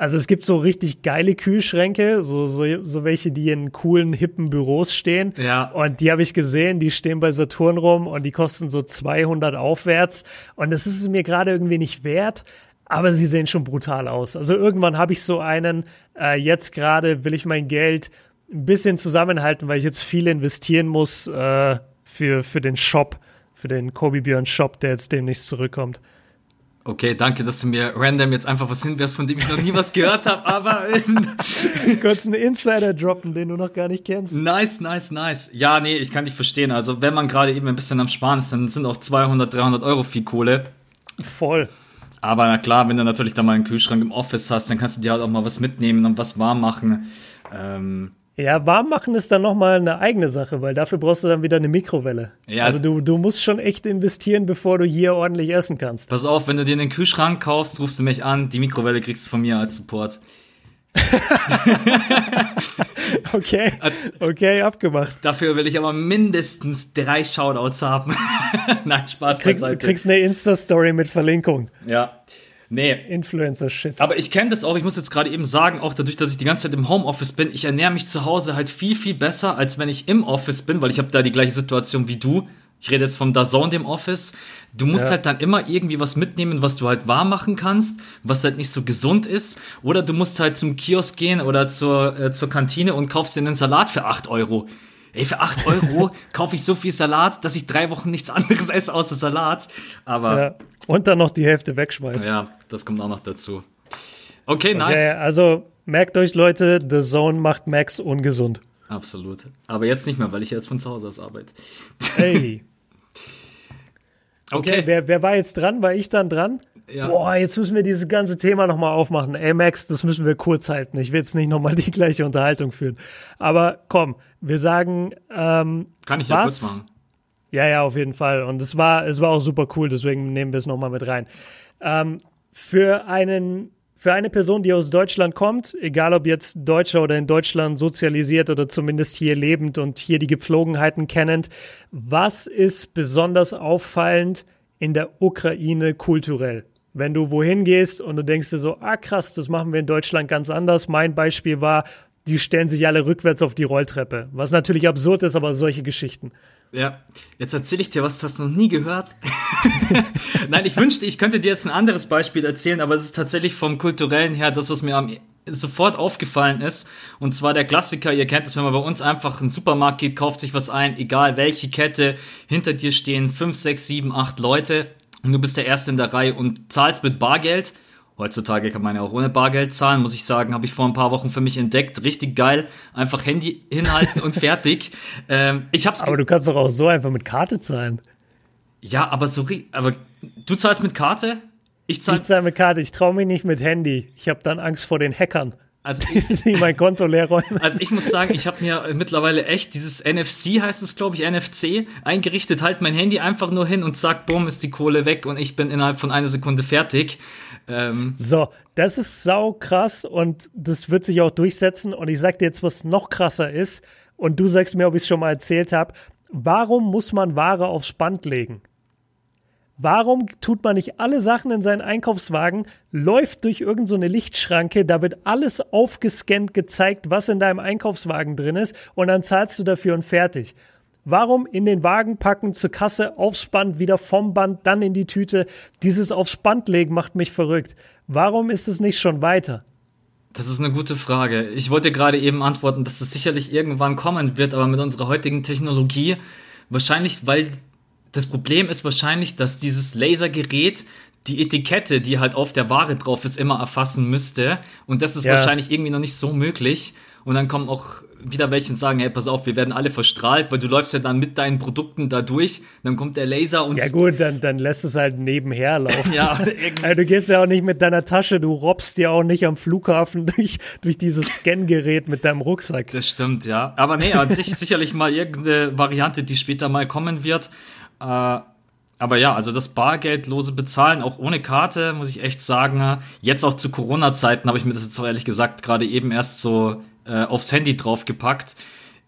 also es gibt so richtig geile Kühlschränke, so, so, so welche, die in coolen, hippen Büros stehen. Ja. Und die habe ich gesehen, die stehen bei Saturn rum und die kosten so 200 aufwärts. Und das ist es mir gerade irgendwie nicht wert. Aber sie sehen schon brutal aus. Also irgendwann habe ich so einen, äh, jetzt gerade will ich mein Geld ein bisschen zusammenhalten, weil ich jetzt viel investieren muss äh, für, für den Shop für den Kobe Björn Shop, der jetzt demnächst zurückkommt. Okay, danke, dass du mir random jetzt einfach was hinwirfst, von dem ich noch nie was gehört habe, aber. [laughs] Kurz einen Insider droppen, den du noch gar nicht kennst. Nice, nice, nice. Ja, nee, ich kann dich verstehen. Also, wenn man gerade eben ein bisschen am Sparen ist, dann sind auch 200, 300 Euro viel Kohle. Voll. Aber na klar, wenn du natürlich da mal einen Kühlschrank im Office hast, dann kannst du dir halt auch mal was mitnehmen und was warm machen. Ähm, ja, warm machen ist dann nochmal eine eigene Sache, weil dafür brauchst du dann wieder eine Mikrowelle. Ja. Also du, du musst schon echt investieren, bevor du hier ordentlich essen kannst. Pass auf, wenn du dir einen Kühlschrank kaufst, rufst du mich an, die Mikrowelle kriegst du von mir als Support. [laughs] okay, okay, abgemacht. Dafür will ich aber mindestens drei Shoutouts haben. [laughs] Nein, Spaß Krieg, Kriegst eine Insta-Story mit Verlinkung. Ja. Nee. Influencer-Shit. Aber ich kenne das auch, ich muss jetzt gerade eben sagen, auch dadurch, dass ich die ganze Zeit im Homeoffice bin, ich ernähre mich zu Hause halt viel, viel besser, als wenn ich im Office bin, weil ich habe da die gleiche Situation wie du. Ich rede jetzt vom Dazone, dem Office. Du musst ja. halt dann immer irgendwie was mitnehmen, was du halt warm machen kannst, was halt nicht so gesund ist. Oder du musst halt zum Kiosk gehen oder zur, äh, zur Kantine und kaufst dir einen Salat für 8 Euro. Ey, für 8 Euro [laughs] kaufe ich so viel Salat, dass ich drei Wochen nichts anderes esse außer Salat. Aber. Ja. Und dann noch die Hälfte wegschmeißen. Ja, das kommt auch noch dazu. Okay, nice. Okay, also merkt euch, Leute, The Zone macht Max ungesund. Absolut. Aber jetzt nicht mehr, weil ich jetzt von zu Hause aus arbeite. Hey. [laughs] okay. okay wer, wer war jetzt dran? War ich dann dran? Ja. Boah, jetzt müssen wir dieses ganze Thema nochmal aufmachen. Ey, Max, das müssen wir kurz halten. Ich will jetzt nicht nochmal die gleiche Unterhaltung führen. Aber komm, wir sagen. Ähm, Kann ich ja kurz machen. Ja, ja, auf jeden Fall. Und es war, es war auch super cool, deswegen nehmen wir es nochmal mit rein. Ähm, für einen für eine Person, die aus Deutschland kommt, egal ob jetzt Deutscher oder in Deutschland sozialisiert oder zumindest hier lebend und hier die Gepflogenheiten kennend, was ist besonders auffallend in der Ukraine kulturell? Wenn du wohin gehst und du denkst dir so, ah krass, das machen wir in Deutschland ganz anders. Mein Beispiel war, die stellen sich alle rückwärts auf die Rolltreppe. Was natürlich absurd ist, aber solche Geschichten. Ja, jetzt erzähle ich dir was, das hast du noch nie gehört. [laughs] Nein, ich wünschte, ich könnte dir jetzt ein anderes Beispiel erzählen, aber es ist tatsächlich vom kulturellen her das, was mir am sofort aufgefallen ist. Und zwar der Klassiker, ihr kennt es, wenn man bei uns einfach in den Supermarkt geht, kauft sich was ein, egal welche Kette, hinter dir stehen fünf, sechs, sieben, acht Leute und du bist der Erste in der Reihe und zahlst mit Bargeld. Heutzutage kann man ja auch ohne Bargeld zahlen, muss ich sagen, habe ich vor ein paar Wochen für mich entdeckt. Richtig geil. Einfach Handy hinhalten und [laughs] fertig. Ähm, ich hab's aber du kannst doch auch so einfach mit Karte zahlen. Ja, aber so, aber du zahlst mit Karte? Ich zahle zahl mit Karte. Ich traue mich nicht mit Handy. Ich habe dann Angst vor den Hackern. Also [laughs] ich, mein Konto leer räumen. Also ich muss sagen, ich habe mir mittlerweile echt dieses NFC heißt es, glaube ich, NFC eingerichtet. Halt mein Handy einfach nur hin und zack, bumm, ist die Kohle weg und ich bin innerhalb von einer Sekunde fertig. Ähm so, das ist sau krass und das wird sich auch durchsetzen. Und ich sag dir jetzt, was noch krasser ist. Und du sagst mir, ob ich es schon mal erzählt habe. Warum muss man Ware aufs Band legen? Warum tut man nicht alle Sachen in seinen Einkaufswagen, läuft durch irgendeine so Lichtschranke, da wird alles aufgescannt gezeigt, was in deinem Einkaufswagen drin ist und dann zahlst du dafür und fertig. Warum in den Wagen packen, zur Kasse, aufs Band, wieder vom Band, dann in die Tüte? Dieses aufs Band legen macht mich verrückt. Warum ist es nicht schon weiter? Das ist eine gute Frage. Ich wollte gerade eben antworten, dass es sicherlich irgendwann kommen wird, aber mit unserer heutigen Technologie wahrscheinlich, weil das Problem ist wahrscheinlich, dass dieses Lasergerät die Etikette, die halt auf der Ware drauf ist, immer erfassen müsste. Und das ist ja. wahrscheinlich irgendwie noch nicht so möglich. Und dann kommen auch wieder welche und sagen, hey, pass auf, wir werden alle verstrahlt, weil du läufst ja dann mit deinen Produkten da durch, dann kommt der Laser und... Ja gut, dann, dann lässt es halt nebenher laufen. [laughs] ja, [laughs] also du gehst ja auch nicht mit deiner Tasche, du robbst ja auch nicht am Flughafen [laughs] durch, durch dieses Scangerät mit deinem Rucksack. Das stimmt, ja. Aber nee, an sich sicherlich mal irgendeine Variante, die später mal kommen wird. Äh, aber ja, also das bargeldlose Bezahlen, auch ohne Karte, muss ich echt sagen, jetzt auch zu Corona-Zeiten habe ich mir das jetzt auch ehrlich gesagt gerade eben erst so äh, aufs Handy draufgepackt.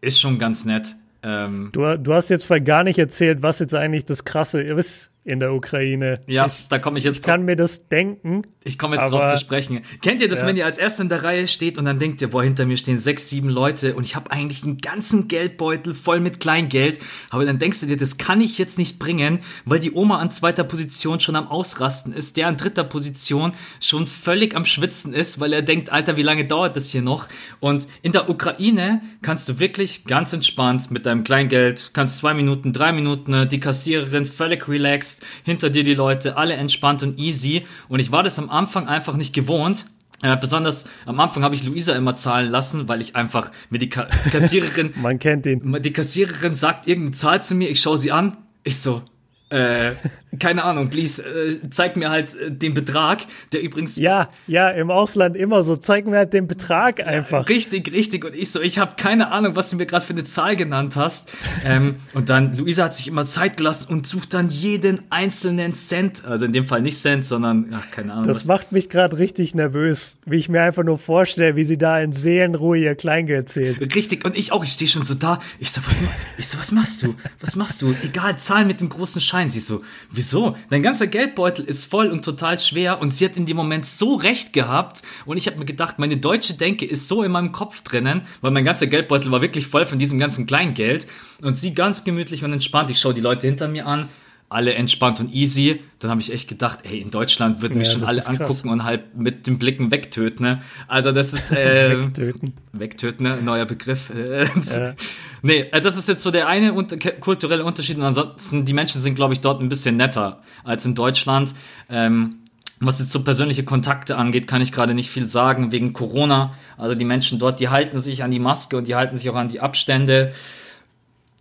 Ist schon ganz nett. Ähm, du, du hast jetzt voll gar nicht erzählt, was jetzt eigentlich das Krasse ist in der Ukraine. Ja, ich, da komme ich jetzt. Ich kann mir das denken. Ich komme jetzt drauf zu sprechen. Kennt ihr das, ja. wenn ihr als Erster in der Reihe steht und dann denkt ihr, boah, hinter mir stehen sechs, sieben Leute und ich habe eigentlich einen ganzen Geldbeutel voll mit Kleingeld, aber dann denkst du dir, das kann ich jetzt nicht bringen, weil die Oma an zweiter Position schon am Ausrasten ist, der an dritter Position schon völlig am Schwitzen ist, weil er denkt, Alter, wie lange dauert das hier noch? Und in der Ukraine kannst du wirklich ganz entspannt mit deinem Kleingeld, kannst zwei Minuten, drei Minuten, die Kassiererin völlig relaxed sitzt hinter dir die Leute, alle entspannt und easy. Und ich war das am Anfang einfach nicht gewohnt. Äh, besonders am Anfang habe ich Luisa immer zahlen lassen, weil ich einfach mir die Ka Kassiererin. [laughs] Man kennt ihn. Die Kassiererin sagt irgendeine Zahl zu mir, ich schaue sie an. Ich so, äh, keine Ahnung, please, äh, zeig mir halt äh, den Betrag, der übrigens. Ja, ja, im Ausland immer so, zeig mir halt den Betrag einfach. Ja, richtig, richtig. Und ich so, ich habe keine Ahnung, was du mir gerade für eine Zahl genannt hast. ähm, und dann, Luisa hat sich immer Zeit gelassen und sucht dann jeden einzelnen Cent, also in dem Fall nicht Cent, sondern, ach, keine Ahnung. Das was. macht mich gerade richtig nervös, wie ich mir einfach nur vorstelle, wie sie da in Seelenruhe ihr Kleingeld zählt. Richtig, und ich auch, ich stehe schon so da. Ich so, was, ich so, was machst du? Was machst du? Egal, zahl mit dem großen Schein. Sie so, wieso? Dein ganzer Geldbeutel ist voll und total schwer und sie hat in dem Moment so recht gehabt und ich habe mir gedacht, meine deutsche Denke ist so in meinem Kopf drinnen, weil mein ganzer Geldbeutel war wirklich voll von diesem ganzen Kleingeld und sie ganz gemütlich und entspannt. Ich schaue die Leute hinter mir an, alle entspannt und easy. Dann habe ich echt gedacht, hey, in Deutschland würden mich ja, schon alle angucken krass. und halt mit den Blicken wegtöten. Ne? Also das ist äh, [laughs] wegtöten. Wegtöten, ne? neuer Begriff. Äh, [laughs] ja. Nee, äh, das ist jetzt so der eine unter kulturelle Unterschied. Und ansonsten, die Menschen sind, glaube ich, dort ein bisschen netter als in Deutschland. Ähm, was jetzt so persönliche Kontakte angeht, kann ich gerade nicht viel sagen wegen Corona. Also die Menschen dort, die halten sich an die Maske und die halten sich auch an die Abstände.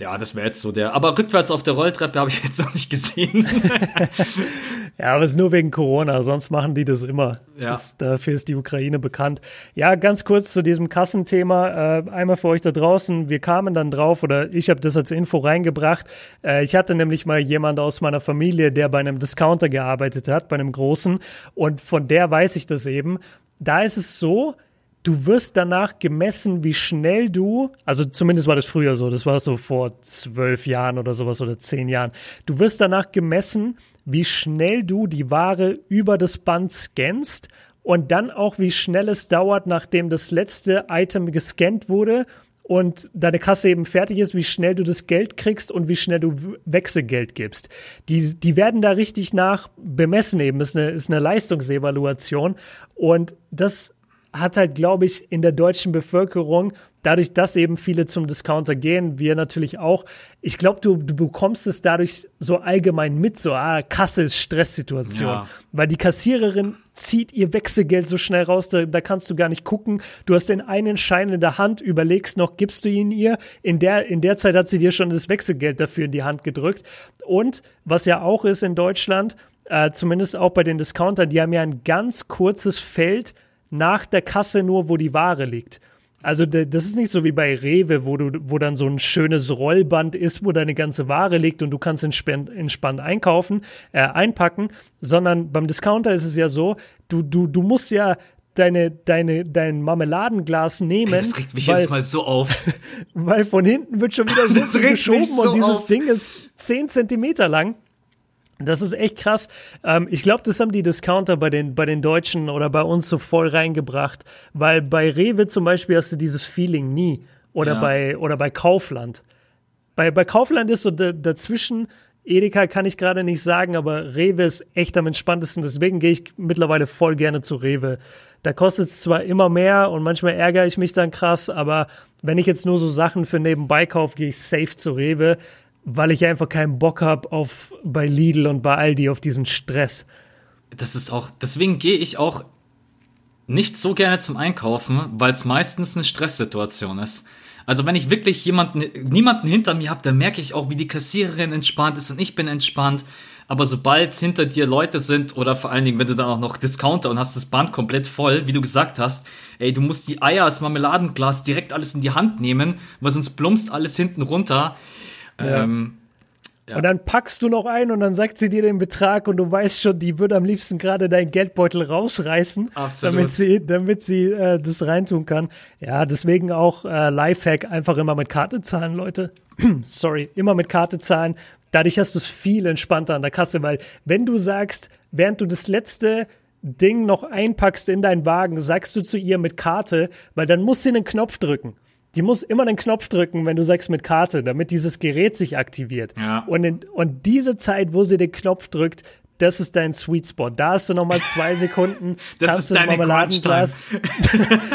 Ja, das wäre jetzt so der. Aber rückwärts auf der Rolltreppe habe ich jetzt noch nicht gesehen. [laughs] ja, aber es ist nur wegen Corona, sonst machen die das immer. Ja. Das, dafür ist die Ukraine bekannt. Ja, ganz kurz zu diesem Kassenthema. Äh, einmal für euch da draußen. Wir kamen dann drauf, oder ich habe das als Info reingebracht. Äh, ich hatte nämlich mal jemand aus meiner Familie, der bei einem Discounter gearbeitet hat, bei einem großen. Und von der weiß ich das eben. Da ist es so, du wirst danach gemessen, wie schnell du, also zumindest war das früher so, das war so vor zwölf Jahren oder sowas oder zehn Jahren, du wirst danach gemessen, wie schnell du die Ware über das Band scannst und dann auch, wie schnell es dauert, nachdem das letzte Item gescannt wurde und deine Kasse eben fertig ist, wie schnell du das Geld kriegst und wie schnell du Wechselgeld gibst. Die, die werden da richtig nach bemessen eben. Ist eine, ist eine Leistungsevaluation. Und das hat halt, glaube ich, in der deutschen Bevölkerung, dadurch, dass eben viele zum Discounter gehen, wir natürlich auch, ich glaube, du, du bekommst es dadurch so allgemein mit, so, ah, Kasse ist Stresssituation. Ja. Weil die Kassiererin zieht ihr Wechselgeld so schnell raus, da, da kannst du gar nicht gucken. Du hast den einen Schein in der Hand, überlegst noch, gibst du ihn ihr? In der, in der Zeit hat sie dir schon das Wechselgeld dafür in die Hand gedrückt. Und was ja auch ist in Deutschland, äh, zumindest auch bei den Discountern, die haben ja ein ganz kurzes Feld, nach der Kasse nur, wo die Ware liegt. Also das ist nicht so wie bei Rewe, wo du, wo dann so ein schönes Rollband ist, wo deine ganze Ware liegt und du kannst entspannt, entspannt einkaufen, äh, einpacken, sondern beim Discounter ist es ja so, du, du, du musst ja deine, deine, dein Marmeladenglas nehmen. Ey, das regt mich weil, jetzt mal so auf. [laughs] weil von hinten wird schon wieder so geschoben so und dieses auf. Ding ist zehn Zentimeter lang. Das ist echt krass. Ähm, ich glaube, das haben die Discounter bei den, bei den Deutschen oder bei uns so voll reingebracht, weil bei Rewe zum Beispiel hast du dieses Feeling nie oder, ja. bei, oder bei Kaufland. Bei, bei Kaufland ist so dazwischen Edeka kann ich gerade nicht sagen, aber Rewe ist echt am entspanntesten. Deswegen gehe ich mittlerweile voll gerne zu Rewe. Da kostet es zwar immer mehr und manchmal ärgere ich mich dann krass, aber wenn ich jetzt nur so Sachen für nebenbei kaufe, gehe ich safe zu Rewe, weil ich einfach keinen Bock habe auf bei Lidl und bei Aldi auf diesen Stress. Das ist auch, deswegen gehe ich auch nicht so gerne zum Einkaufen, weil es meistens eine Stresssituation ist. Also wenn ich wirklich jemanden, niemanden hinter mir habe, dann merke ich auch, wie die Kassiererin entspannt ist und ich bin entspannt. Aber sobald hinter dir Leute sind oder vor allen Dingen, wenn du dann auch noch Discounter und hast das Band komplett voll, wie du gesagt hast, ey, du musst die Eier, das Marmeladenglas direkt alles in die Hand nehmen, weil sonst plumpst alles hinten runter. Ja. Ähm, ja. Und dann packst du noch ein und dann sagt sie dir den Betrag und du weißt schon, die würde am liebsten gerade deinen Geldbeutel rausreißen, Absolut. damit sie, damit sie äh, das reintun kann. Ja, deswegen auch äh, Lifehack, einfach immer mit Karte zahlen, Leute. [clears throat] Sorry, immer mit Karte zahlen. Dadurch hast du es viel entspannter an der Kasse, weil wenn du sagst, während du das letzte Ding noch einpackst in deinen Wagen, sagst du zu ihr mit Karte, weil dann muss sie einen Knopf drücken die muss immer den Knopf drücken, wenn du sagst mit Karte, damit dieses Gerät sich aktiviert. Ja. Und, in, und diese Zeit, wo sie den Knopf drückt, das ist dein Sweet Spot. Da hast du noch mal zwei Sekunden, [laughs] das ist das Marmeladenglas.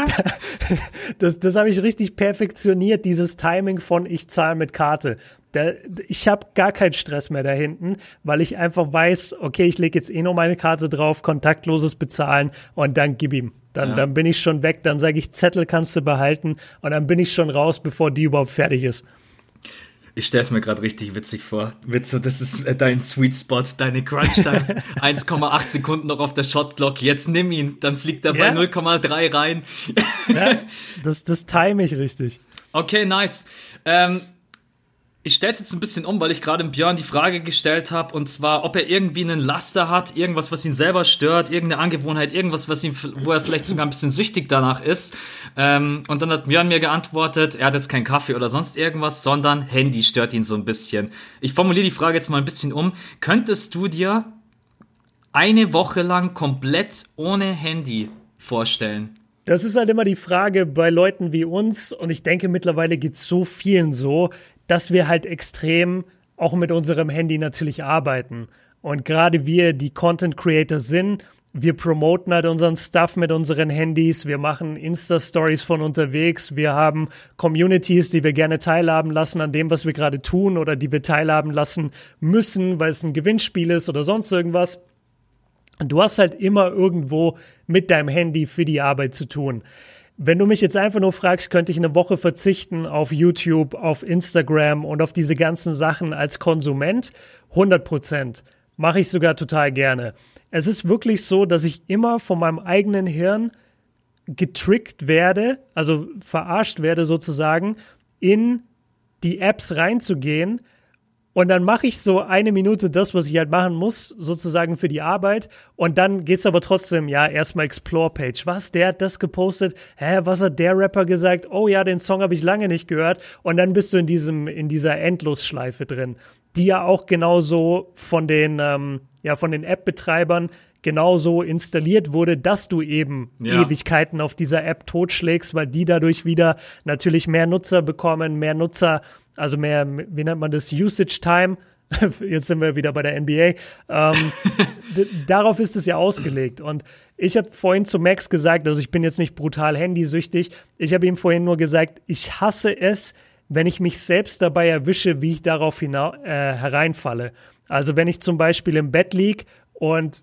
[laughs] das das habe ich richtig perfektioniert, dieses Timing von ich zahle mit Karte. Da, ich habe gar keinen Stress mehr da hinten, weil ich einfach weiß, okay, ich lege jetzt eh noch meine Karte drauf, kontaktloses Bezahlen und dann gib ihm. Dann, ja. dann bin ich schon weg, dann sage ich, Zettel kannst du behalten und dann bin ich schon raus, bevor die überhaupt fertig ist. Ich stelle es mir gerade richtig witzig vor. So, das ist äh, dein Sweet Spot, deine Crunch-Time. 1,8 [laughs] Sekunden noch auf der Shot-Clock. Jetzt nimm ihn. Dann fliegt er bei ja. 0,3 rein. ja, das, das time ich richtig. Okay, nice. Ähm, ich stelle es jetzt ein bisschen um, weil ich gerade Björn die Frage gestellt habe, und zwar, ob er irgendwie einen Laster hat, irgendwas, was ihn selber stört, irgendeine Angewohnheit, irgendwas, was ihn, wo er vielleicht sogar ein bisschen süchtig danach ist. Ähm, und dann hat Björn mir geantwortet, er hat jetzt keinen Kaffee oder sonst irgendwas, sondern Handy stört ihn so ein bisschen. Ich formuliere die Frage jetzt mal ein bisschen um. Könntest du dir eine Woche lang komplett ohne Handy vorstellen? Das ist halt immer die Frage bei Leuten wie uns, und ich denke, mittlerweile geht es so vielen so, dass wir halt extrem auch mit unserem Handy natürlich arbeiten. Und gerade wir, die Content Creator sind, wir promoten halt unseren Stuff mit unseren Handys, wir machen Insta-Stories von unterwegs, wir haben Communities, die wir gerne teilhaben lassen an dem, was wir gerade tun oder die wir teilhaben lassen müssen, weil es ein Gewinnspiel ist oder sonst irgendwas. Du hast halt immer irgendwo mit deinem Handy für die Arbeit zu tun. Wenn du mich jetzt einfach nur fragst, könnte ich eine Woche verzichten auf YouTube, auf Instagram und auf diese ganzen Sachen als Konsument? 100 Prozent. Mache ich sogar total gerne. Es ist wirklich so, dass ich immer von meinem eigenen Hirn getrickt werde, also verarscht werde sozusagen, in die Apps reinzugehen, und dann mache ich so eine Minute das, was ich halt machen muss, sozusagen für die Arbeit. Und dann geht's aber trotzdem, ja, erstmal Explore-Page. Was, der hat das gepostet? Hä, was hat der Rapper gesagt? Oh ja, den Song habe ich lange nicht gehört. Und dann bist du in diesem, in dieser Endlosschleife drin, die ja auch genauso von den, ähm, ja, von den App-Betreibern genauso installiert wurde, dass du eben ja. Ewigkeiten auf dieser App totschlägst, weil die dadurch wieder natürlich mehr Nutzer bekommen, mehr Nutzer also mehr, wie nennt man das, Usage Time. [laughs] Jetzt sind wir wieder bei der NBA. Ähm, [laughs] darauf ist es ja ausgelegt. Und ich habe vorhin zu Max gesagt, also ich bin jetzt nicht brutal handysüchtig. Ich habe ihm vorhin nur gesagt, ich hasse es, wenn ich mich selbst dabei erwische, wie ich darauf äh, hereinfalle. Also wenn ich zum Beispiel im Bett lieg und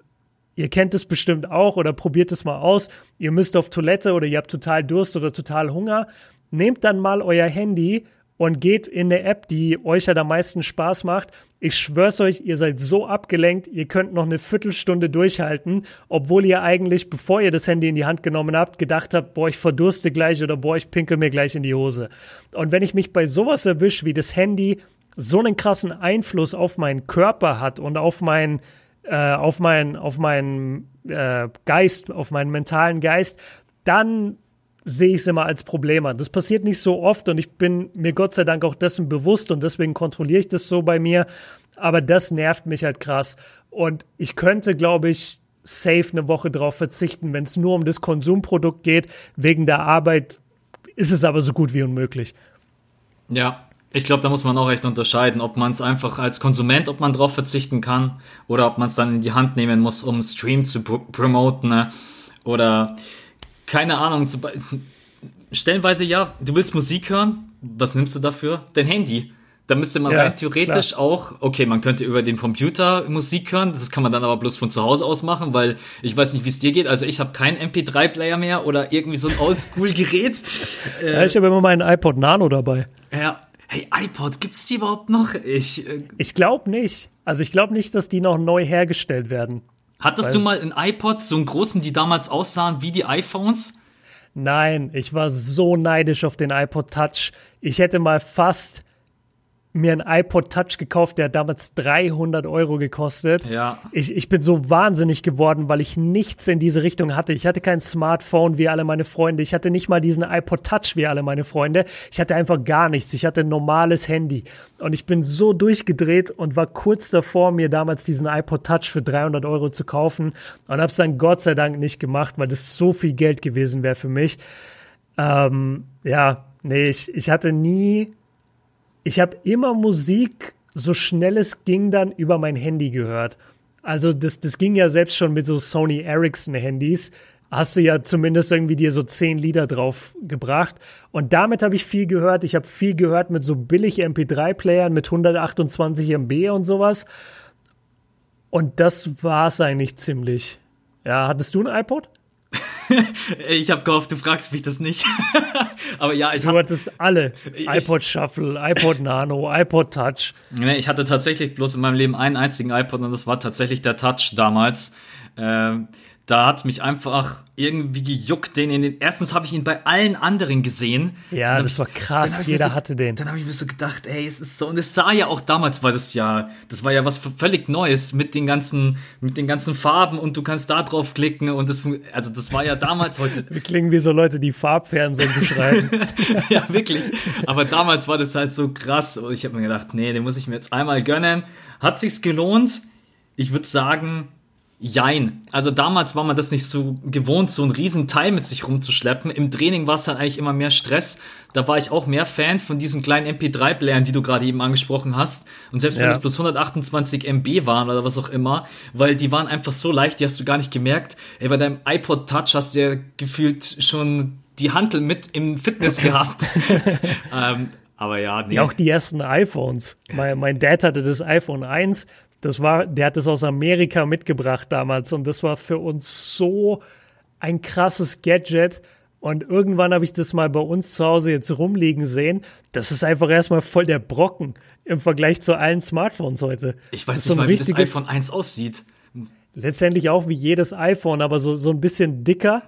ihr kennt es bestimmt auch oder probiert es mal aus, ihr müsst auf Toilette oder ihr habt total Durst oder total Hunger, nehmt dann mal euer Handy und geht in eine App, die euch ja am meisten Spaß macht. Ich schwör's euch, ihr seid so abgelenkt, ihr könnt noch eine Viertelstunde durchhalten, obwohl ihr eigentlich, bevor ihr das Handy in die Hand genommen habt, gedacht habt, boah, ich verdurste gleich oder boah, ich pinkel mir gleich in die Hose. Und wenn ich mich bei sowas erwische, wie das Handy so einen krassen Einfluss auf meinen Körper hat und auf meinen äh, auf meinen auf meinen äh, Geist, auf meinen mentalen Geist, dann sehe ich es immer als Problem an. Das passiert nicht so oft und ich bin mir Gott sei Dank auch dessen bewusst und deswegen kontrolliere ich das so bei mir. Aber das nervt mich halt krass. Und ich könnte, glaube ich, safe eine Woche drauf verzichten, wenn es nur um das Konsumprodukt geht. Wegen der Arbeit ist es aber so gut wie unmöglich. Ja, Ich glaube, da muss man auch echt unterscheiden, ob man es einfach als Konsument, ob man drauf verzichten kann oder ob man es dann in die Hand nehmen muss, um Stream zu pr promoten ne? oder keine Ahnung. Zu, stellenweise ja, du willst Musik hören, was nimmst du dafür? Dein Handy. Da müsste man ja, rein theoretisch klar. auch, okay, man könnte über den Computer Musik hören, das kann man dann aber bloß von zu Hause aus machen, weil ich weiß nicht, wie es dir geht. Also ich habe keinen MP3-Player mehr oder irgendwie so ein Oldschool-Gerät. [laughs] ja, ich habe immer meinen iPod Nano dabei. Ja, hey, iPod, gibt's die überhaupt noch? Ich, äh, ich glaube nicht. Also ich glaube nicht, dass die noch neu hergestellt werden. Hattest du mal einen iPod, so einen großen, die damals aussahen wie die iPhones? Nein, ich war so neidisch auf den iPod Touch. Ich hätte mal fast mir ein iPod Touch gekauft, der hat damals 300 Euro gekostet. Ja. Ich, ich bin so wahnsinnig geworden, weil ich nichts in diese Richtung hatte. Ich hatte kein Smartphone wie alle meine Freunde. Ich hatte nicht mal diesen iPod Touch wie alle meine Freunde. Ich hatte einfach gar nichts. Ich hatte ein normales Handy. Und ich bin so durchgedreht und war kurz davor, mir damals diesen iPod Touch für 300 Euro zu kaufen. Und hab's dann Gott sei Dank nicht gemacht, weil das so viel Geld gewesen wäre für mich. Ähm, ja, nee, ich, ich hatte nie ich habe immer Musik, so schnell es ging, dann über mein Handy gehört. Also das, das ging ja selbst schon mit so Sony Ericsson Handys. Hast du ja zumindest irgendwie dir so zehn Lieder drauf gebracht. Und damit habe ich viel gehört. Ich habe viel gehört mit so billig MP3-Playern mit 128 MB und sowas. Und das war es eigentlich ziemlich. Ja, hattest du ein iPod? [laughs] ich habe gehofft, du fragst mich das nicht. [laughs] Aber ja, ich habe. Du hattest alle. iPod Shuffle, iPod Nano, iPod Touch. Nee, ich hatte tatsächlich bloß in meinem Leben einen einzigen iPod und das war tatsächlich der Touch damals. Ähm, da hat mich einfach irgendwie gejuckt. Den in den, erstens habe ich ihn bei allen anderen gesehen. Ja, das ich, war krass. Jeder so, hatte den. Dann habe ich mir so gedacht, ey, es ist so. Und es sah ja auch damals, war das ja, das war ja was völlig Neues mit den ganzen, mit den ganzen Farben und du kannst da drauf klicken und das, also das war ja damals heute. [laughs] Wir klingen wie so Leute, die Farbfernsehen beschreiben. [laughs] ja, wirklich. Aber damals war das halt so krass und ich habe mir gedacht, nee, den muss ich mir jetzt einmal gönnen. Hat sich's gelohnt? Ich würde sagen, Jein. Also damals war man das nicht so gewohnt, so einen riesen Teil mit sich rumzuschleppen. Im Training war es dann eigentlich immer mehr Stress. Da war ich auch mehr Fan von diesen kleinen MP3-Playern, die du gerade eben angesprochen hast. Und selbst wenn es plus 128 MB waren oder was auch immer, weil die waren einfach so leicht, die hast du gar nicht gemerkt. Ey, bei deinem iPod Touch hast du ja gefühlt schon die Hantel mit im Fitness [laughs] gehabt. ähm, aber ja, nee. Ja, auch die ersten iPhones. Mein, mein Dad hatte das iPhone 1 das war, der hat es aus Amerika mitgebracht damals und das war für uns so ein krasses Gadget. Und irgendwann habe ich das mal bei uns zu Hause jetzt rumliegen sehen. Das ist einfach erstmal voll der Brocken im Vergleich zu allen Smartphones heute. Ich weiß nicht mal, wie das iPhone 1 aussieht. Letztendlich auch wie jedes iPhone, aber so, so ein bisschen dicker.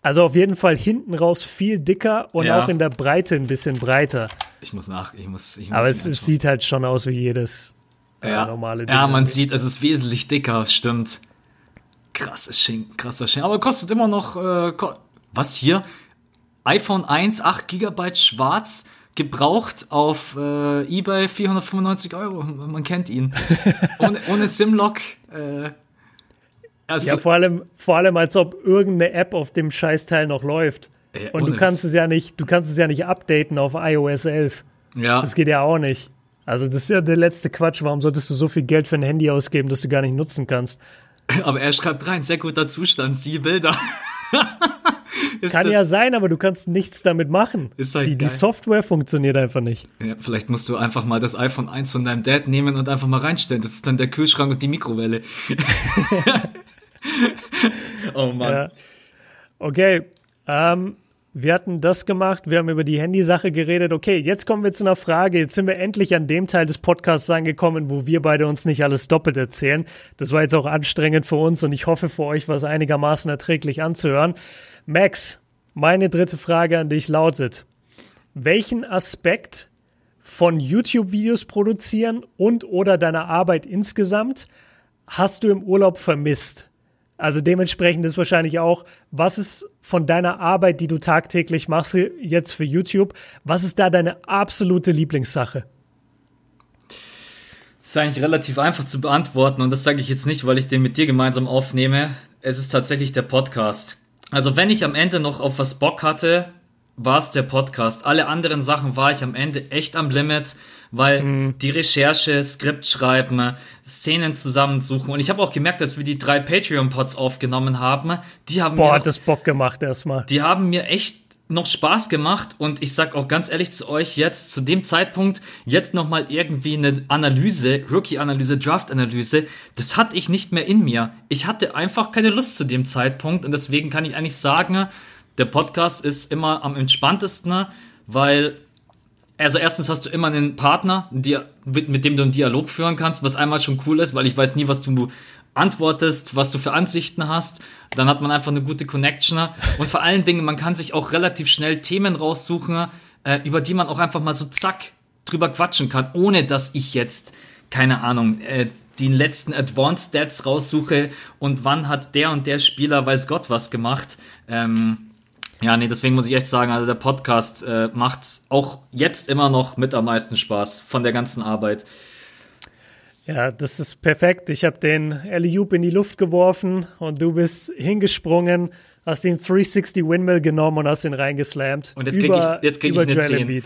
Also auf jeden Fall hinten raus viel dicker und ja. auch in der Breite ein bisschen breiter. Ich muss nach, ich muss, ich muss Aber es, es sieht halt schon aus wie jedes ja. normale Dinge. Ja, man sieht, es ist wesentlich dicker, stimmt. Krasses Schinken, krasser Schinken. Aber kostet immer noch, äh, was hier? iPhone 1, 8 GB schwarz, gebraucht auf äh, eBay 495 Euro. Man kennt ihn. [laughs] ohne, ohne Simlock. Äh, also ja, vor allem, vor allem, als ob irgendeine App auf dem Scheißteil noch läuft. Äh, Und du kannst Witz. es ja nicht, du kannst es ja nicht updaten auf iOS 11. Ja. Das geht ja auch nicht. Also das ist ja der letzte Quatsch. Warum solltest du so viel Geld für ein Handy ausgeben, das du gar nicht nutzen kannst? Aber er schreibt rein, sehr guter Zustand, siehe Bilder. [laughs] Kann ja sein, aber du kannst nichts damit machen. Halt die, die, Software funktioniert einfach nicht. Ja, vielleicht musst du einfach mal das iPhone 1 von deinem Dad nehmen und einfach mal reinstellen. Das ist dann der Kühlschrank und die Mikrowelle. [laughs] [laughs] oh Mann. Ja. Okay. Ähm, wir hatten das gemacht, wir haben über die Handysache geredet. Okay, jetzt kommen wir zu einer Frage. Jetzt sind wir endlich an dem Teil des Podcasts angekommen, wo wir beide uns nicht alles doppelt erzählen. Das war jetzt auch anstrengend für uns und ich hoffe für euch war es einigermaßen erträglich anzuhören. Max, meine dritte Frage an dich lautet, welchen Aspekt von YouTube-Videos produzieren und oder deiner Arbeit insgesamt hast du im Urlaub vermisst? Also dementsprechend ist wahrscheinlich auch, was ist von deiner Arbeit, die du tagtäglich machst, jetzt für YouTube, was ist da deine absolute Lieblingssache? Das ist eigentlich relativ einfach zu beantworten und das sage ich jetzt nicht, weil ich den mit dir gemeinsam aufnehme. Es ist tatsächlich der Podcast. Also wenn ich am Ende noch auf was Bock hatte, war es der Podcast. Alle anderen Sachen war ich am Ende echt am Limit, weil mhm. die Recherche, Skript schreiben, Szenen zusammensuchen. Und ich habe auch gemerkt, als wir die drei Patreon-Pods aufgenommen haben, die haben Boah, mir. hat das Bock gemacht erstmal. Die haben mir echt noch Spaß gemacht und ich sag auch ganz ehrlich zu euch jetzt, zu dem Zeitpunkt, jetzt nochmal irgendwie eine Analyse, Rookie-Analyse, Draft-Analyse, das hatte ich nicht mehr in mir. Ich hatte einfach keine Lust zu dem Zeitpunkt und deswegen kann ich eigentlich sagen, der Podcast ist immer am entspanntesten, weil also erstens hast du immer einen Partner, mit dem du einen Dialog führen kannst, was einmal schon cool ist, weil ich weiß nie, was du antwortest, was du für Ansichten hast. Dann hat man einfach eine gute Connection. Und vor allen Dingen, man kann sich auch relativ schnell Themen raussuchen, äh, über die man auch einfach mal so zack drüber quatschen kann, ohne dass ich jetzt, keine Ahnung, äh, die letzten Advanced Stats raussuche und wann hat der und der Spieler weiß Gott was gemacht. Ähm, ja, nee, deswegen muss ich echt sagen, also der Podcast äh, macht auch jetzt immer noch mit am meisten Spaß von der ganzen Arbeit. Ja, das ist perfekt. Ich habe den Eliup in die Luft geworfen und du bist hingesprungen, hast den 360 Windmill genommen und hast ihn reingeslammt. Und jetzt kriege ich, jetzt krieg ich eine 10.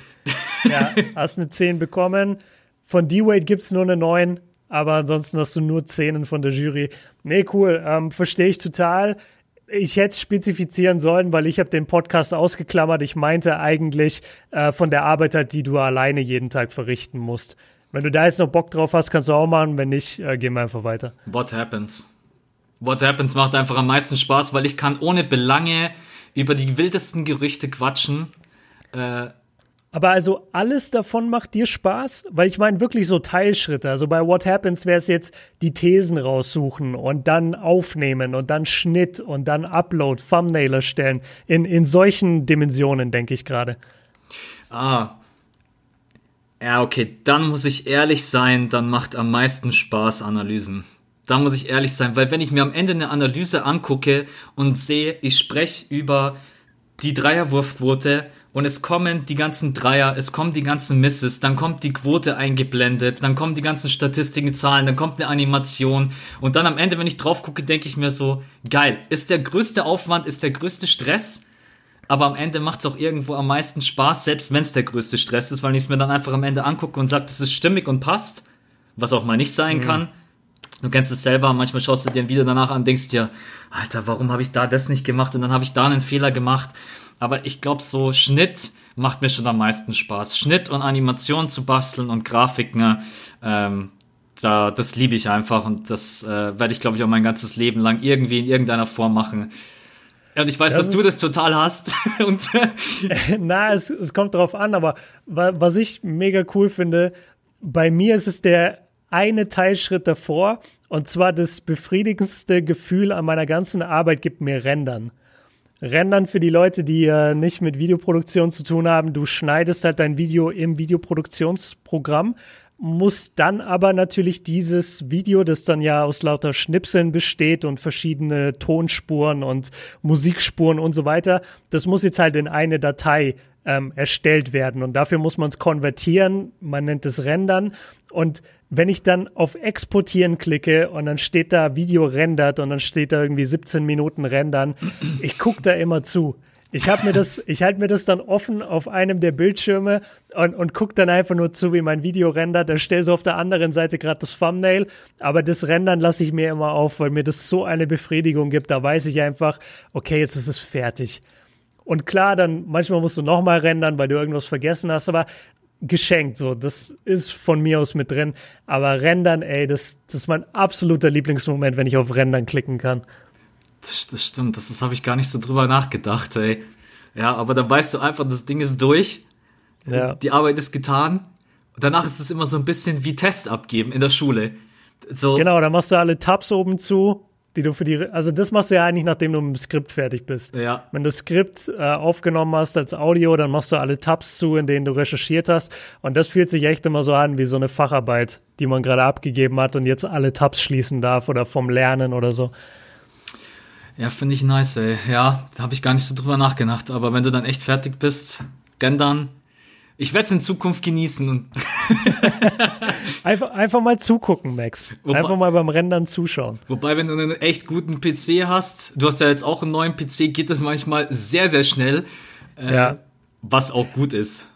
ja, [laughs] hast eine 10 bekommen. Von D-Wade gibt es nur eine 9, aber ansonsten hast du nur 10 von der Jury. Nee, cool, ähm, verstehe ich total ich hätte spezifizieren sollen, weil ich habe den Podcast ausgeklammert. Ich meinte eigentlich äh, von der Arbeit, halt, die du alleine jeden Tag verrichten musst. Wenn du da jetzt noch Bock drauf hast, kannst du auch machen. Wenn nicht, äh, gehen wir einfach weiter. What happens? What happens macht einfach am meisten Spaß, weil ich kann ohne Belange über die wildesten Gerüchte quatschen. Äh, aber also alles davon macht dir Spaß? Weil ich meine wirklich so Teilschritte. Also bei What Happens wäre es jetzt die Thesen raussuchen und dann aufnehmen und dann Schnitt und dann Upload, Thumbnail erstellen. In, in solchen Dimensionen denke ich gerade. Ah. Ja, okay. Dann muss ich ehrlich sein, dann macht am meisten Spaß Analysen. Da muss ich ehrlich sein, weil wenn ich mir am Ende eine Analyse angucke und sehe, ich spreche über die Dreierwurfquote und es kommen die ganzen Dreier, es kommen die ganzen Misses, dann kommt die Quote eingeblendet, dann kommen die ganzen Statistiken, Zahlen, dann kommt eine Animation und dann am Ende, wenn ich drauf gucke, denke ich mir so, geil, ist der größte Aufwand, ist der größte Stress, aber am Ende macht es auch irgendwo am meisten Spaß, selbst wenn es der größte Stress ist, weil ich es mir dann einfach am Ende angucke und sage, das ist stimmig und passt, was auch mal nicht sein mhm. kann. Du kennst es selber, manchmal schaust du dir ein Video danach an, denkst dir, Alter, warum habe ich da das nicht gemacht und dann habe ich da einen Fehler gemacht aber ich glaube, so Schnitt macht mir schon am meisten Spaß. Schnitt und Animation zu basteln und Grafiken, ähm, da, das liebe ich einfach und das äh, werde ich, glaube ich, auch mein ganzes Leben lang irgendwie in irgendeiner Form machen. Und ich weiß, das dass du das total hast. [laughs] und [laughs] Na, es, es kommt drauf an, aber was ich mega cool finde, bei mir ist es der eine Teilschritt davor, und zwar das befriedigendste Gefühl an meiner ganzen Arbeit gibt mir Rendern. Rendern für die Leute, die äh, nicht mit Videoproduktion zu tun haben. Du schneidest halt dein Video im Videoproduktionsprogramm, musst dann aber natürlich dieses Video, das dann ja aus lauter Schnipseln besteht und verschiedene Tonspuren und Musikspuren und so weiter, das muss jetzt halt in eine Datei ähm, erstellt werden. Und dafür muss man es konvertieren. Man nennt es Rendern. Und wenn ich dann auf Exportieren klicke und dann steht da Video rendert und dann steht da irgendwie 17 Minuten rendern, ich gucke da immer zu. Ich habe mir das, [laughs] ich halte mir das dann offen auf einem der Bildschirme und, und gucke dann einfach nur zu, wie mein Video rendert. Dann stelle so auf der anderen Seite gerade das Thumbnail, aber das Rendern lasse ich mir immer auf, weil mir das so eine Befriedigung gibt. Da weiß ich einfach, okay, jetzt ist es fertig. Und klar, dann manchmal musst du nochmal rendern, weil du irgendwas vergessen hast, aber geschenkt, so. Das ist von mir aus mit drin. Aber rendern, ey, das, das ist mein absoluter Lieblingsmoment, wenn ich auf rendern klicken kann. Das, das stimmt, das, das habe ich gar nicht so drüber nachgedacht, ey. Ja, aber dann weißt du einfach, das Ding ist durch. Ja. Die Arbeit ist getan. Und danach ist es immer so ein bisschen wie Test abgeben in der Schule. So. Genau, dann machst du alle Tabs oben zu die du für die, also das machst du ja eigentlich, nachdem du mit dem Skript fertig bist. Ja. Wenn du Skript äh, aufgenommen hast als Audio, dann machst du alle Tabs zu, in denen du recherchiert hast. Und das fühlt sich echt immer so an wie so eine Facharbeit, die man gerade abgegeben hat und jetzt alle Tabs schließen darf oder vom Lernen oder so. Ja, finde ich nice, ey. Ja, da habe ich gar nicht so drüber nachgedacht. Aber wenn du dann echt fertig bist, gendern, ich werde es in Zukunft genießen. Und [laughs] [laughs] [laughs] einfach, einfach mal zugucken, Max. Wobei, einfach mal beim Rendern zuschauen. Wobei, wenn du einen echt guten PC hast, du hast ja jetzt auch einen neuen PC, geht das manchmal sehr, sehr schnell. Äh, ja. Was auch gut ist.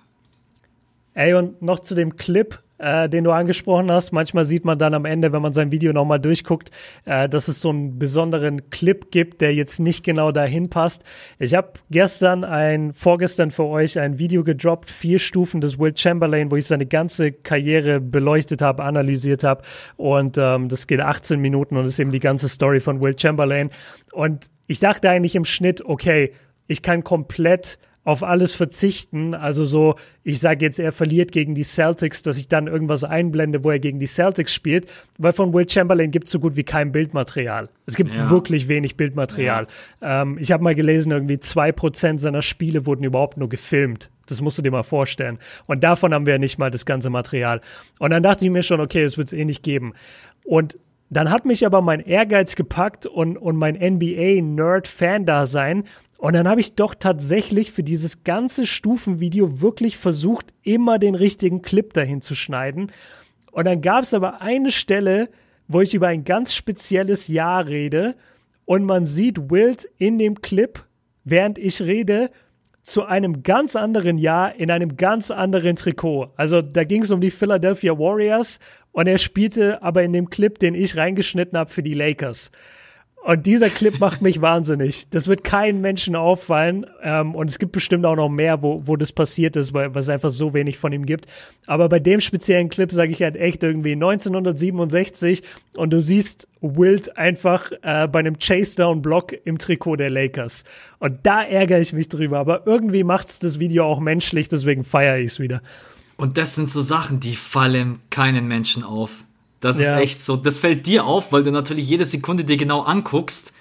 Ey, und noch zu dem Clip, äh, den du angesprochen hast. Manchmal sieht man dann am Ende, wenn man sein Video nochmal durchguckt, äh, dass es so einen besonderen Clip gibt, der jetzt nicht genau dahin passt. Ich habe gestern ein, vorgestern für euch ein Video gedroppt, vier Stufen des Will Chamberlain, wo ich seine ganze Karriere beleuchtet habe, analysiert habe. Und ähm, das geht 18 Minuten und ist eben die ganze Story von Will Chamberlain. Und ich dachte eigentlich im Schnitt, okay, ich kann komplett auf alles verzichten. Also so, ich sage jetzt, er verliert gegen die Celtics, dass ich dann irgendwas einblende, wo er gegen die Celtics spielt, weil von Will Chamberlain gibt es so gut wie kein Bildmaterial. Es gibt ja. wirklich wenig Bildmaterial. Ja. Ähm, ich habe mal gelesen, irgendwie zwei Prozent seiner Spiele wurden überhaupt nur gefilmt. Das musst du dir mal vorstellen. Und davon haben wir ja nicht mal das ganze Material. Und dann dachte ich mir schon, okay, es wird es eh nicht geben. Und dann hat mich aber mein Ehrgeiz gepackt und, und mein NBA-Nerd-Fan-Dasein und dann habe ich doch tatsächlich für dieses ganze Stufenvideo wirklich versucht, immer den richtigen Clip dahin zu schneiden. Und dann gab es aber eine Stelle, wo ich über ein ganz spezielles Jahr rede und man sieht Wild in dem Clip, während ich rede, zu einem ganz anderen Jahr in einem ganz anderen Trikot. Also da ging es um die Philadelphia Warriors und er spielte aber in dem Clip, den ich reingeschnitten habe, für die Lakers. Und dieser Clip macht mich wahnsinnig. Das wird keinem Menschen auffallen. Ähm, und es gibt bestimmt auch noch mehr, wo, wo das passiert ist, weil, weil es einfach so wenig von ihm gibt. Aber bei dem speziellen Clip sage ich halt echt irgendwie 1967 und du siehst Wild einfach äh, bei einem Chase-Down-Block im Trikot der Lakers. Und da ärgere ich mich drüber. Aber irgendwie macht es das Video auch menschlich, deswegen feiere ich es wieder. Und das sind so Sachen, die fallen keinen Menschen auf. Das ja. ist echt so. Das fällt dir auf, weil du natürlich jede Sekunde dir genau anguckst.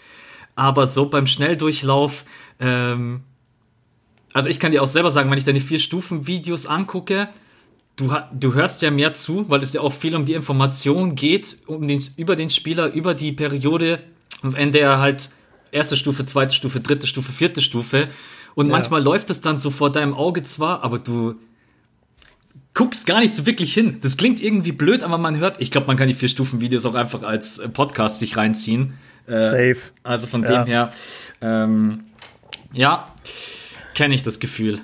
Aber so beim Schnelldurchlauf, ähm, also ich kann dir auch selber sagen, wenn ich deine vier Stufen Videos angucke, du, du hörst ja mehr zu, weil es ja auch viel um die Information geht, um den, über den Spieler, über die Periode, wenn der halt erste Stufe, zweite Stufe, dritte Stufe, vierte Stufe. Und ja. manchmal läuft es dann so vor deinem Auge zwar, aber du, guckst gar nicht so wirklich hin. Das klingt irgendwie blöd, aber man hört, ich glaube, man kann die vier Stufen Videos auch einfach als äh, Podcast sich reinziehen. Äh, Safe. Also von ja. dem her, ähm, ja, kenne ich das Gefühl.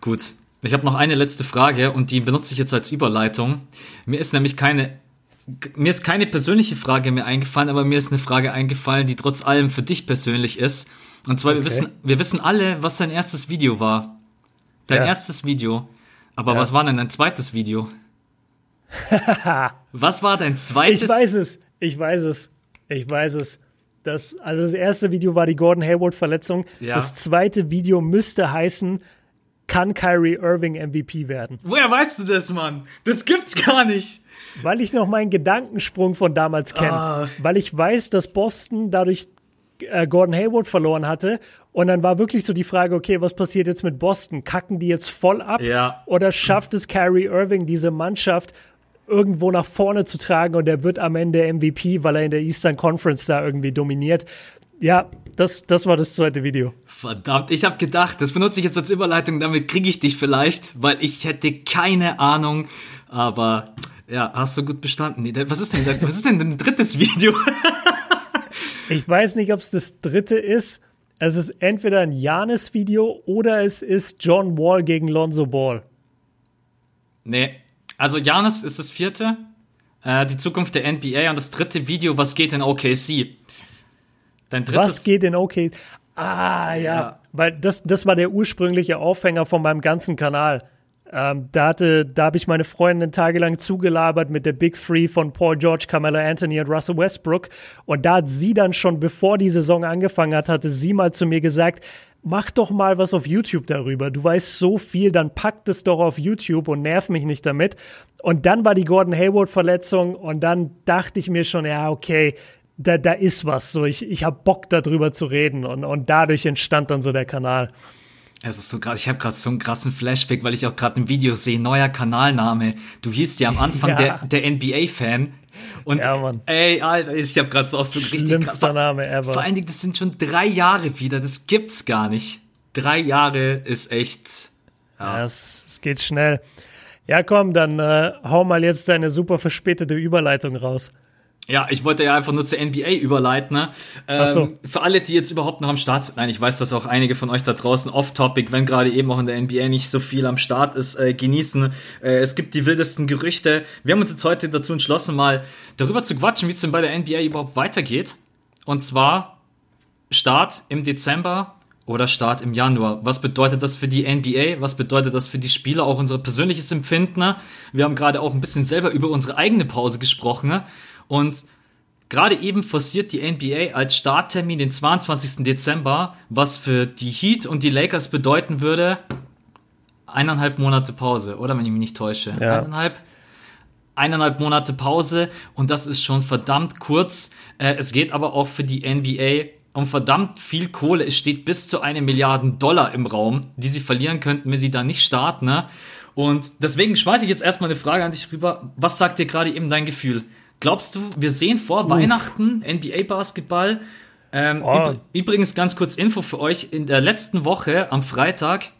Gut. Ich habe noch eine letzte Frage und die benutze ich jetzt als Überleitung. Mir ist nämlich keine, mir ist keine persönliche Frage mehr eingefallen, aber mir ist eine Frage eingefallen, die trotz allem für dich persönlich ist. Und zwar, okay. wir wissen, wir wissen alle, was dein erstes Video war. Dein ja. erstes Video. Aber ja. was war denn dein zweites Video? [laughs] was war dein zweites? Ich weiß es. Ich weiß es. Ich weiß es. Das, also das erste Video war die Gordon Hayward-Verletzung. Ja. Das zweite Video müsste heißen, kann Kyrie Irving MVP werden? Woher weißt du das, Mann? Das gibt's gar nicht. Weil ich noch meinen Gedankensprung von damals kenne. Ah. Weil ich weiß, dass Boston dadurch Gordon Hayward verloren hatte. Und dann war wirklich so die Frage, okay, was passiert jetzt mit Boston? Kacken die jetzt voll ab? Ja. Oder schafft es Kyrie Irving, diese Mannschaft irgendwo nach vorne zu tragen und er wird am Ende MVP, weil er in der Eastern Conference da irgendwie dominiert? Ja, das, das war das zweite Video. Verdammt, ich habe gedacht, das benutze ich jetzt als Überleitung, damit kriege ich dich vielleicht, weil ich hätte keine Ahnung, aber ja, hast du gut bestanden. Was ist denn, was ist denn ein drittes Video? [laughs] Ich weiß nicht, ob es das dritte ist. Es ist entweder ein Janis-Video oder es ist John Wall gegen Lonzo Ball. Nee. Also Janis ist das vierte. Äh, die Zukunft der NBA und das dritte Video, was geht in OKC? Dein drittes was geht in OKC? Ah, ja. ja. Weil das, das war der ursprüngliche Aufhänger von meinem ganzen Kanal. Ähm, da hatte, da habe ich meine Freundin tagelang zugelabert mit der Big Three von Paul George, Carmelo Anthony und Russell Westbrook. Und da hat sie dann schon, bevor die Saison angefangen hat, hatte sie mal zu mir gesagt, mach doch mal was auf YouTube darüber. Du weißt so viel, dann pack es doch auf YouTube und nerv mich nicht damit. Und dann war die Gordon Hayward Verletzung und dann dachte ich mir schon, ja, okay, da, da ist was. So, ich, ich habe Bock darüber zu reden und, und dadurch entstand dann so der Kanal. Es ist so gerade, ich habe gerade so einen krassen Flashback, weil ich auch gerade ein Video sehe, neuer Kanalname. Du hießt ja am Anfang [laughs] ja. der, der NBA-Fan. Und ja, Mann. ey, Alter, ich habe gerade so auch so richtig. Schlimmster Name ever. Vor allen Dingen, das sind schon drei Jahre wieder. Das gibt's gar nicht. Drei Jahre ist echt. Ja, ja es, es geht schnell. Ja, komm, dann äh, hau mal jetzt deine super verspätete Überleitung raus. Ja, ich wollte ja einfach nur zur NBA überleiten. Ne? Ähm, so. Für alle, die jetzt überhaupt noch am Start sind, nein, ich weiß, dass auch einige von euch da draußen off-topic, wenn gerade eben auch in der NBA nicht so viel am Start ist, äh, genießen. Äh, es gibt die wildesten Gerüchte. Wir haben uns jetzt heute dazu entschlossen, mal darüber zu quatschen, wie es denn bei der NBA überhaupt weitergeht. Und zwar Start im Dezember oder Start im Januar. Was bedeutet das für die NBA? Was bedeutet das für die Spieler? Auch unser persönliches Empfinden. Ne? Wir haben gerade auch ein bisschen selber über unsere eigene Pause gesprochen. Und gerade eben forciert die NBA als Starttermin den 22. Dezember, was für die Heat und die Lakers bedeuten würde, eineinhalb Monate Pause, oder wenn ich mich nicht täusche. Ja. Eineinhalb eineinhalb Monate Pause und das ist schon verdammt kurz. Äh, es geht aber auch für die NBA um verdammt viel Kohle. Es steht bis zu eine Milliarden Dollar im Raum, die sie verlieren könnten, wenn sie da nicht starten. Ne? Und deswegen schmeiße ich jetzt erstmal eine Frage an dich rüber. Was sagt dir gerade eben dein Gefühl? Glaubst du, wir sehen vor Uff. Weihnachten NBA-Basketball? Ähm, oh. Übrigens ganz kurz Info für euch. In der letzten Woche am Freitag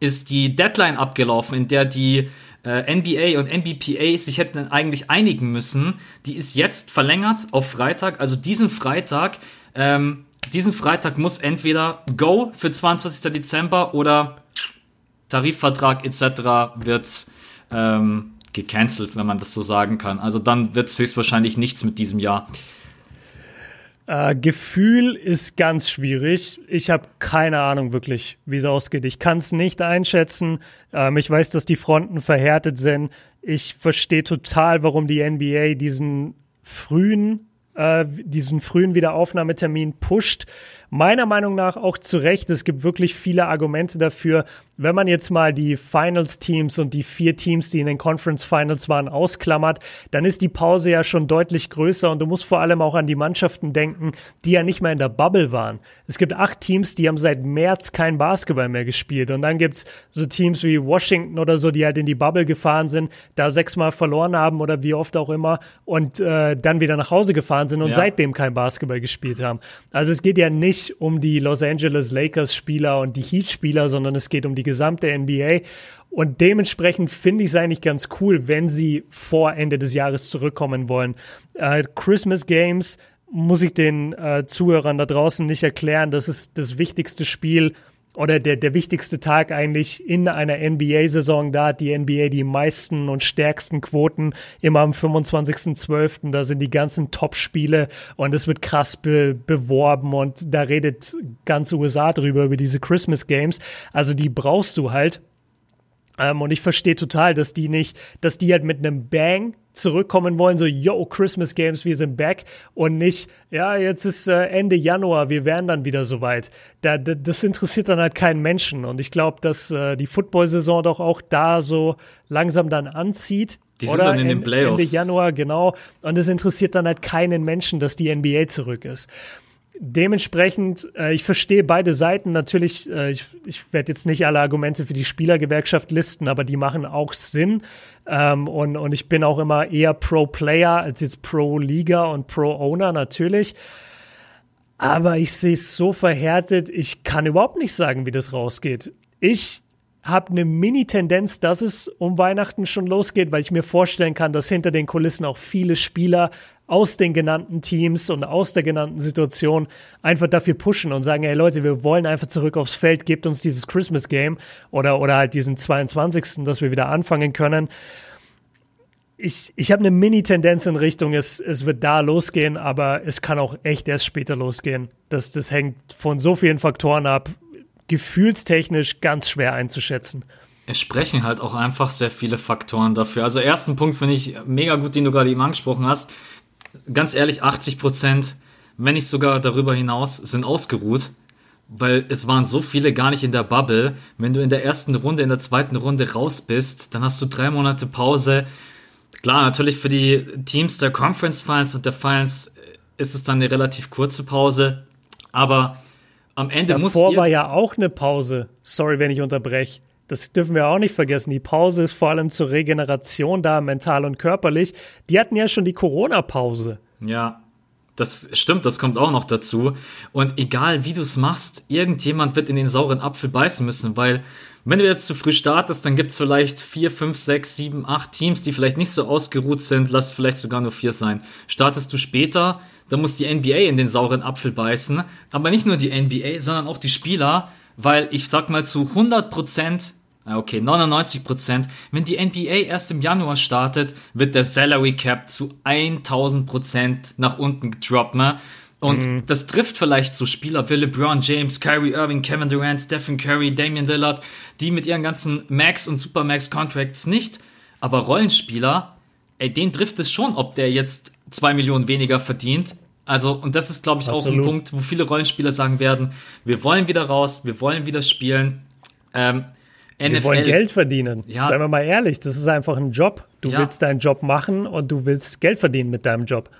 ist die Deadline abgelaufen, in der die äh, NBA und NBPA sich hätten eigentlich einigen müssen. Die ist jetzt verlängert auf Freitag, also diesen Freitag. Ähm, diesen Freitag muss entweder Go für 22. Dezember oder Tarifvertrag etc. wird ähm, gecancelt, wenn man das so sagen kann. Also dann wird es höchstwahrscheinlich nichts mit diesem Jahr. Äh, Gefühl ist ganz schwierig. Ich habe keine Ahnung wirklich, wie es ausgeht. Ich kann es nicht einschätzen. Ähm, ich weiß, dass die Fronten verhärtet sind. Ich verstehe total, warum die NBA diesen frühen, äh, diesen frühen Wiederaufnahmetermin pusht meiner Meinung nach auch zu Recht. Es gibt wirklich viele Argumente dafür. Wenn man jetzt mal die Finals-Teams und die vier Teams, die in den Conference Finals waren, ausklammert, dann ist die Pause ja schon deutlich größer und du musst vor allem auch an die Mannschaften denken, die ja nicht mehr in der Bubble waren. Es gibt acht Teams, die haben seit März kein Basketball mehr gespielt und dann gibt's so Teams wie Washington oder so, die halt in die Bubble gefahren sind, da sechsmal verloren haben oder wie oft auch immer und äh, dann wieder nach Hause gefahren sind und ja. seitdem kein Basketball gespielt haben. Also es geht ja nicht nicht um die Los Angeles Lakers Spieler und die Heat Spieler, sondern es geht um die gesamte NBA. Und dementsprechend finde ich es eigentlich ganz cool, wenn sie vor Ende des Jahres zurückkommen wollen. Äh, Christmas Games muss ich den äh, Zuhörern da draußen nicht erklären. Das ist das wichtigste Spiel oder der, der wichtigste Tag eigentlich in einer NBA-Saison. Da hat die NBA die meisten und stärksten Quoten immer am 25.12. Da sind die ganzen Top-Spiele und es wird krass be beworben und da redet ganz USA drüber, über diese Christmas Games. Also die brauchst du halt. Ähm, und ich verstehe total, dass die nicht, dass die halt mit einem Bang zurückkommen wollen, so, yo, Christmas Games, wir sind back und nicht, ja, jetzt ist äh, Ende Januar, wir wären dann wieder soweit. Da, da, das interessiert dann halt keinen Menschen und ich glaube, dass äh, die Football-Saison doch auch da so langsam dann anzieht. Die sind dann in den Playoffs. Ende Januar, genau. Und es interessiert dann halt keinen Menschen, dass die NBA zurück ist dementsprechend, äh, ich verstehe beide Seiten. Natürlich, äh, ich, ich werde jetzt nicht alle Argumente für die Spielergewerkschaft listen, aber die machen auch Sinn. Ähm, und, und ich bin auch immer eher Pro-Player als jetzt Pro-Liga und Pro-Owner natürlich. Aber ich sehe es so verhärtet, ich kann überhaupt nicht sagen, wie das rausgeht. Ich habe eine Mini-Tendenz, dass es um Weihnachten schon losgeht, weil ich mir vorstellen kann, dass hinter den Kulissen auch viele Spieler aus den genannten Teams und aus der genannten Situation einfach dafür pushen und sagen, hey Leute, wir wollen einfach zurück aufs Feld, gebt uns dieses Christmas Game oder, oder halt diesen 22., dass wir wieder anfangen können. Ich, ich habe eine Mini-Tendenz in Richtung, es, es wird da losgehen, aber es kann auch echt erst später losgehen. Das, das hängt von so vielen Faktoren ab, gefühlstechnisch ganz schwer einzuschätzen. Es sprechen halt auch einfach sehr viele Faktoren dafür. Also ersten Punkt finde ich mega gut, den du gerade eben angesprochen hast ganz ehrlich, 80 Prozent, wenn nicht sogar darüber hinaus, sind ausgeruht. Weil es waren so viele gar nicht in der Bubble. Wenn du in der ersten Runde, in der zweiten Runde raus bist, dann hast du drei Monate Pause. Klar, natürlich für die Teams der Conference Finals und der Finals ist es dann eine relativ kurze Pause. Aber am Ende Davor muss. Davor war ja auch eine Pause. Sorry, wenn ich unterbreche. Das dürfen wir auch nicht vergessen. Die Pause ist vor allem zur Regeneration da, mental und körperlich. Die hatten ja schon die Corona-Pause. Ja, das stimmt, das kommt auch noch dazu. Und egal wie du es machst, irgendjemand wird in den sauren Apfel beißen müssen, weil wenn du jetzt zu früh startest, dann gibt es vielleicht vier, fünf, sechs, sieben, acht Teams, die vielleicht nicht so ausgeruht sind. Lass vielleicht sogar nur vier sein. Startest du später, dann muss die NBA in den sauren Apfel beißen. Aber nicht nur die NBA, sondern auch die Spieler, weil ich sag mal zu 100 Prozent Okay, 99 Prozent. Wenn die NBA erst im Januar startet, wird der Salary Cap zu 1000 Prozent nach unten gedroppt. Ne? Und mhm. das trifft vielleicht so Spieler wie LeBron James, Kyrie Irving, Kevin Durant, Stephen Curry, Damian Lillard, die mit ihren ganzen Max- und Supermax-Contracts nicht. Aber Rollenspieler, ey, den trifft es schon, ob der jetzt zwei Millionen weniger verdient. Also, und das ist, glaube ich, Absolut. auch ein Punkt, wo viele Rollenspieler sagen werden, wir wollen wieder raus, wir wollen wieder spielen. Ähm, NFL, wir wollen Geld verdienen. Ja. Seien wir mal ehrlich, das ist einfach ein Job. Du ja. willst deinen Job machen und du willst Geld verdienen mit deinem Job.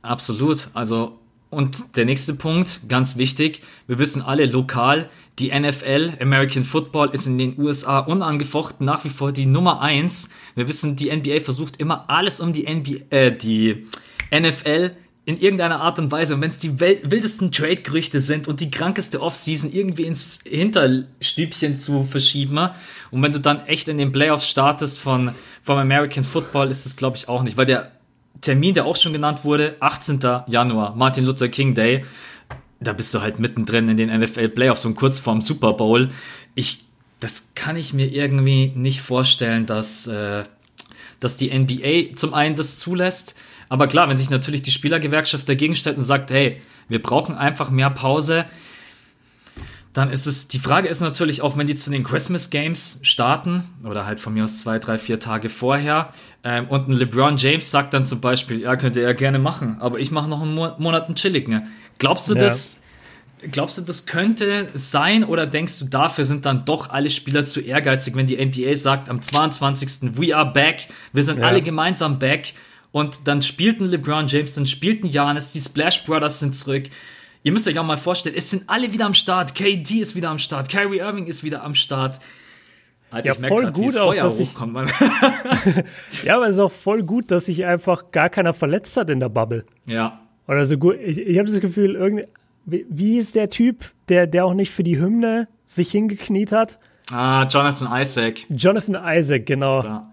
Absolut. Also und der nächste Punkt, ganz wichtig, wir wissen alle lokal, die NFL, American Football, ist in den USA unangefochten nach wie vor die Nummer eins. Wir wissen, die NBA versucht immer alles um die NBA, äh, die NFL in irgendeiner Art und Weise. Und wenn es die wildesten Trade-Gerüchte sind und die krankeste Offseason irgendwie ins Hinterstübchen zu verschieben. Und wenn du dann echt in den Playoffs startest von, vom American Football, ist das, glaube ich, auch nicht, weil der Termin, der auch schon genannt wurde, 18. Januar, Martin Luther King Day. Da bist du halt mittendrin in den NFL Playoffs und kurz vorm Super Bowl. Ich, das kann ich mir irgendwie nicht vorstellen, dass, äh, dass die NBA zum einen das zulässt. Aber klar, wenn sich natürlich die Spielergewerkschaft dagegen stellt und sagt, hey, wir brauchen einfach mehr Pause, dann ist es, die Frage ist natürlich auch, wenn die zu den Christmas Games starten, oder halt von mir aus zwei, drei, vier Tage vorher, ähm, und ein LeBron James sagt dann zum Beispiel, ja, könnte er gerne machen, aber ich mache noch einen Mo Monat einen Chillig, ne? Glaubst du, ja. das, glaubst du, das könnte sein, oder denkst du, dafür sind dann doch alle Spieler zu ehrgeizig, wenn die NBA sagt, am 22. we are back, wir sind ja. alle gemeinsam back, und dann spielten LeBron James, dann spielten Janis, die Splash Brothers sind zurück, Ihr müsst euch auch mal vorstellen, es sind alle wieder am Start. KD ist wieder am Start. Kyrie Irving ist wieder am Start. Alter, ja, voll grad, gut auch, dass ich, [laughs] ja, aber es ist auch voll gut, dass sich einfach gar keiner verletzt hat in der Bubble. Ja. Oder so gut. Ich, ich habe das Gefühl, irgendwie, wie, wie ist der Typ, der, der auch nicht für die Hymne sich hingekniet hat? Ah, Jonathan Isaac. Jonathan Isaac, genau. Ja.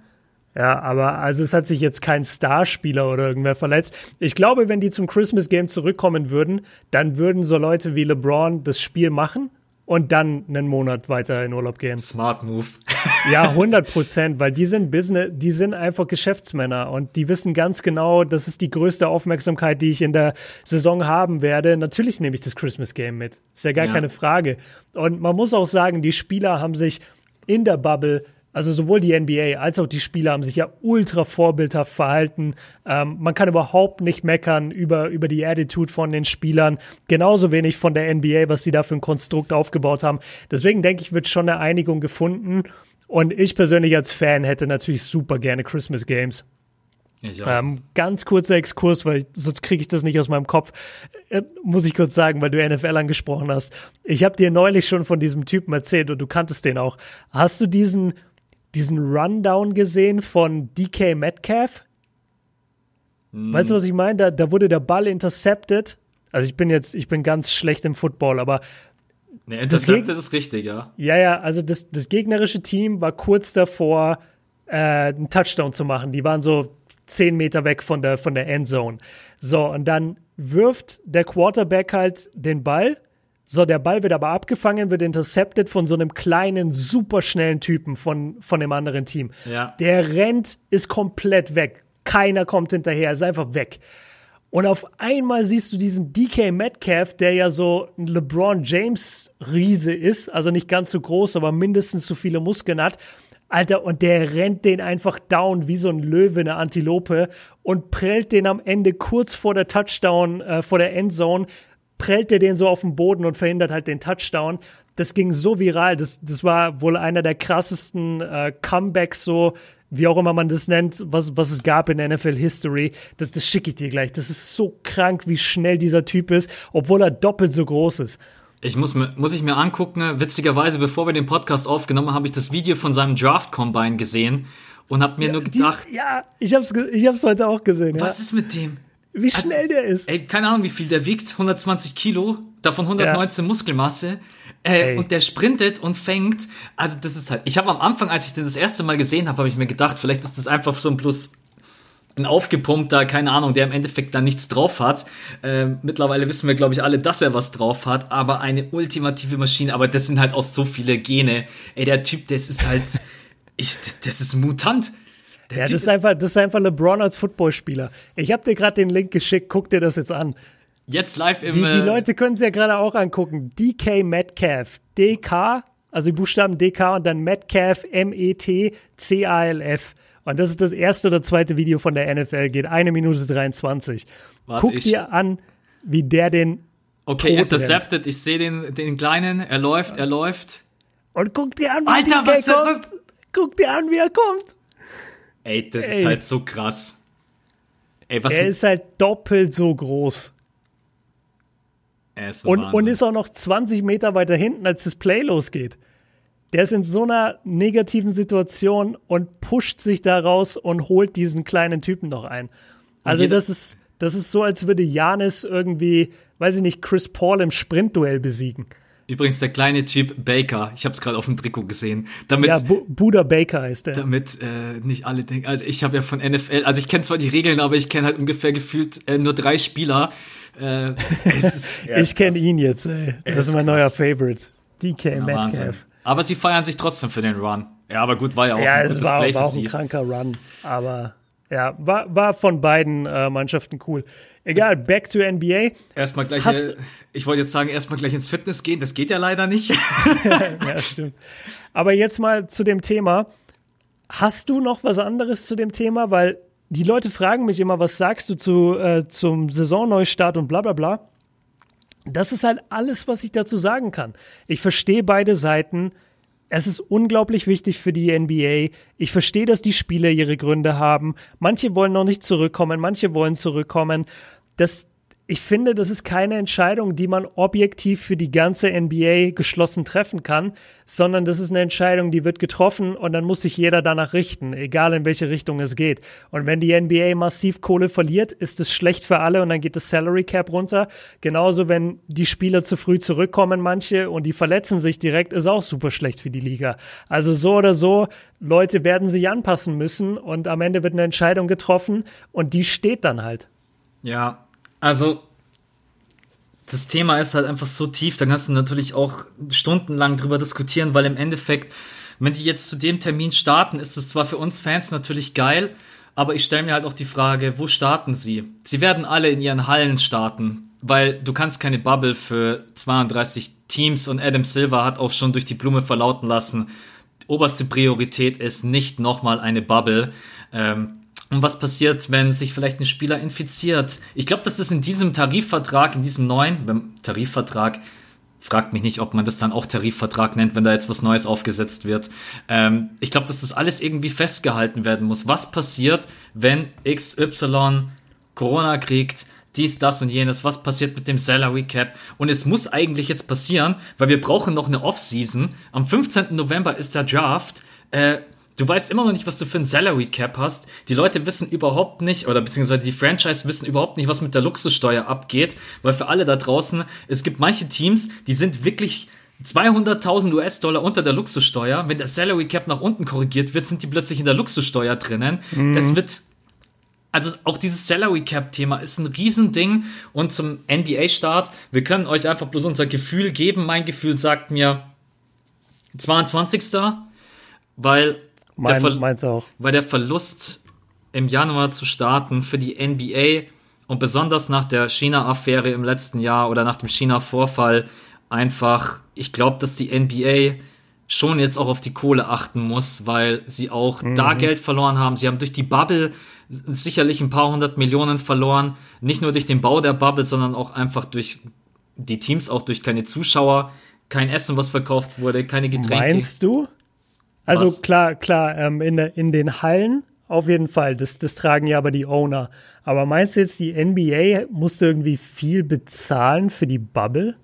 Ja, aber also es hat sich jetzt kein Starspieler oder irgendwer verletzt. Ich glaube, wenn die zum Christmas Game zurückkommen würden, dann würden so Leute wie LeBron das Spiel machen und dann einen Monat weiter in Urlaub gehen. Smart Move. [laughs] ja, 100 Prozent, weil die sind Business, die sind einfach Geschäftsmänner und die wissen ganz genau, das ist die größte Aufmerksamkeit, die ich in der Saison haben werde. Natürlich nehme ich das Christmas Game mit. Ist ja gar ja. keine Frage. Und man muss auch sagen, die Spieler haben sich in der Bubble also sowohl die NBA als auch die Spieler haben sich ja ultra vorbildhaft verhalten. Ähm, man kann überhaupt nicht meckern über, über die Attitude von den Spielern. Genauso wenig von der NBA, was sie da für ein Konstrukt aufgebaut haben. Deswegen denke ich, wird schon eine Einigung gefunden. Und ich persönlich als Fan hätte natürlich super gerne Christmas Games. Ähm, ganz kurzer Exkurs, weil sonst kriege ich das nicht aus meinem Kopf. Äh, muss ich kurz sagen, weil du NFL angesprochen hast. Ich habe dir neulich schon von diesem Typen erzählt und du kanntest den auch. Hast du diesen diesen Rundown gesehen von DK Metcalf? Hm. Weißt du, was ich meine? Da, da wurde der Ball intercepted. Also ich bin jetzt, ich bin ganz schlecht im Football, aber Ne, intercepted ist richtig, ja. Ja, ja, also das, das gegnerische Team war kurz davor, äh, einen Touchdown zu machen. Die waren so zehn Meter weg von der, von der Endzone. So, und dann wirft der Quarterback halt den Ball so, der Ball wird aber abgefangen, wird intercepted von so einem kleinen, superschnellen Typen von, von dem anderen Team. Ja. Der rennt, ist komplett weg. Keiner kommt hinterher, ist einfach weg. Und auf einmal siehst du diesen DK Metcalf, der ja so ein LeBron James Riese ist, also nicht ganz so groß, aber mindestens so viele Muskeln hat. Alter, und der rennt den einfach down wie so ein Löwe, eine Antilope und prellt den am Ende kurz vor der Touchdown, äh, vor der Endzone prellt er den so auf den Boden und verhindert halt den Touchdown. Das ging so viral. Das, das war wohl einer der krassesten äh, Comebacks, so wie auch immer man das nennt, was, was es gab in der NFL History. Das, das schicke ich dir gleich. Das ist so krank, wie schnell dieser Typ ist, obwohl er doppelt so groß ist. Ich muss, mir, muss ich mir angucken, witzigerweise, bevor wir den Podcast aufgenommen haben, habe ich das Video von seinem Draft Combine gesehen und habe mir ja, nur gedacht. Die, ja, ich habe es ich hab's heute auch gesehen. Was ja. ist mit dem? Wie schnell also, der ist. Ey, keine Ahnung, wie viel der wiegt. 120 Kilo, davon 119 ja. Muskelmasse. Äh, und der sprintet und fängt. Also das ist halt. Ich habe am Anfang, als ich den das erste Mal gesehen habe, habe ich mir gedacht, vielleicht ist das einfach so ein Plus ein aufgepumpter, keine Ahnung, der im Endeffekt da nichts drauf hat. Äh, mittlerweile wissen wir, glaube ich, alle, dass er was drauf hat, aber eine ultimative Maschine. Aber das sind halt auch so viele Gene. Ey, der Typ, das ist halt, [laughs] ich, das ist Mutant. Ja, das ist, einfach, das ist einfach LeBron als Footballspieler. Ich habe dir gerade den Link geschickt, guck dir das jetzt an. Jetzt live im. Die, die äh, Leute können es ja gerade auch angucken. DK Metcalf. DK, also die Buchstaben DK und dann Metcalf, M-E-T-C-A-L-F. Und das ist das erste oder zweite Video von der NFL, geht eine Minute 23. Warte, Guck dir an, wie der den. Okay, intercepted. Rennt. Ich sehe den, den Kleinen. Er läuft, er läuft. Und guck dir an, wie Alter, was, kommt. was? Guck dir an, wie er kommt. Ey, das Ey. ist halt so krass. Ey, was er ist halt doppelt so groß. Er ist und, und ist auch noch 20 Meter weiter hinten, als das Play losgeht der ist in so einer negativen Situation und pusht sich da raus und holt diesen kleinen Typen noch ein. Also das ist, das ist so, als würde Janis irgendwie, weiß ich nicht, Chris Paul im Sprintduell besiegen. Übrigens der kleine Typ Baker, ich habe es gerade auf dem Trikot gesehen. Damit, ja, Bu Buda Baker heißt der. Damit äh, nicht alle denken, also ich habe ja von NFL, also ich kenne zwar die Regeln, aber ich kenne halt ungefähr gefühlt äh, nur drei Spieler. Äh, ist, [laughs] ich kenne ihn jetzt, ey. Das ist mein krass. neuer Favorite. DK ja, Metcalf. Wahnsinn. Aber sie feiern sich trotzdem für den Run. Ja, aber gut, war ja auch ja, ein gutes war, Play war auch ein kranker Run. Aber ja, war, war von beiden äh, Mannschaften cool. Egal, back to NBA. Erstmal gleich, Hast, äh, ich wollte jetzt sagen, erstmal gleich ins Fitness gehen. Das geht ja leider nicht. [laughs] [laughs] ja, stimmt. Aber jetzt mal zu dem Thema. Hast du noch was anderes zu dem Thema? Weil die Leute fragen mich immer, was sagst du zu, äh, zum Saisonneustart und bla bla bla. Das ist halt alles, was ich dazu sagen kann. Ich verstehe beide Seiten. Es ist unglaublich wichtig für die NBA. Ich verstehe, dass die Spieler ihre Gründe haben. Manche wollen noch nicht zurückkommen, manche wollen zurückkommen. Das, ich finde, das ist keine Entscheidung, die man objektiv für die ganze NBA geschlossen treffen kann, sondern das ist eine Entscheidung, die wird getroffen und dann muss sich jeder danach richten, egal in welche Richtung es geht. Und wenn die NBA massiv Kohle verliert, ist es schlecht für alle und dann geht das Salary Cap runter. Genauso, wenn die Spieler zu früh zurückkommen, manche, und die verletzen sich direkt, ist auch super schlecht für die Liga. Also so oder so, Leute werden sich anpassen müssen und am Ende wird eine Entscheidung getroffen und die steht dann halt. Ja, also das Thema ist halt einfach so tief, da kannst du natürlich auch stundenlang drüber diskutieren, weil im Endeffekt, wenn die jetzt zu dem Termin starten, ist es zwar für uns Fans natürlich geil, aber ich stelle mir halt auch die Frage, wo starten sie? Sie werden alle in ihren Hallen starten, weil du kannst keine Bubble für 32 Teams und Adam Silver hat auch schon durch die Blume verlauten lassen, oberste Priorität ist nicht nochmal eine Bubble. Ähm, und was passiert, wenn sich vielleicht ein Spieler infiziert? Ich glaube, das ist in diesem Tarifvertrag, in diesem neuen Tarifvertrag, fragt mich nicht, ob man das dann auch Tarifvertrag nennt, wenn da jetzt was Neues aufgesetzt wird. Ähm, ich glaube, dass das alles irgendwie festgehalten werden muss. Was passiert, wenn XY Corona kriegt, dies, das und jenes, was passiert mit dem Salary Cap? Und es muss eigentlich jetzt passieren, weil wir brauchen noch eine Offseason. Am 15. November ist der Draft. Äh, Du weißt immer noch nicht, was du für ein Salary Cap hast. Die Leute wissen überhaupt nicht, oder beziehungsweise die Franchise wissen überhaupt nicht, was mit der Luxussteuer abgeht, weil für alle da draußen, es gibt manche Teams, die sind wirklich 200.000 US-Dollar unter der Luxussteuer. Wenn der Salary Cap nach unten korrigiert wird, sind die plötzlich in der Luxussteuer drinnen. Mhm. Das wird also auch dieses Salary Cap Thema ist ein Riesending und zum NBA Start, wir können euch einfach bloß unser Gefühl geben. Mein Gefühl sagt mir 22. Weil mein, der meins auch. Weil der Verlust im Januar zu starten für die NBA und besonders nach der China-Affäre im letzten Jahr oder nach dem China-Vorfall einfach, ich glaube, dass die NBA schon jetzt auch auf die Kohle achten muss, weil sie auch mhm. da Geld verloren haben. Sie haben durch die Bubble sicherlich ein paar hundert Millionen verloren. Nicht nur durch den Bau der Bubble, sondern auch einfach durch die Teams, auch durch keine Zuschauer, kein Essen, was verkauft wurde, keine Getränke. Meinst du? Also Was? klar, klar, ähm, in, in den Hallen auf jeden Fall. Das, das tragen ja aber die Owner. Aber meinst du jetzt, die NBA musste irgendwie viel bezahlen für die Bubble?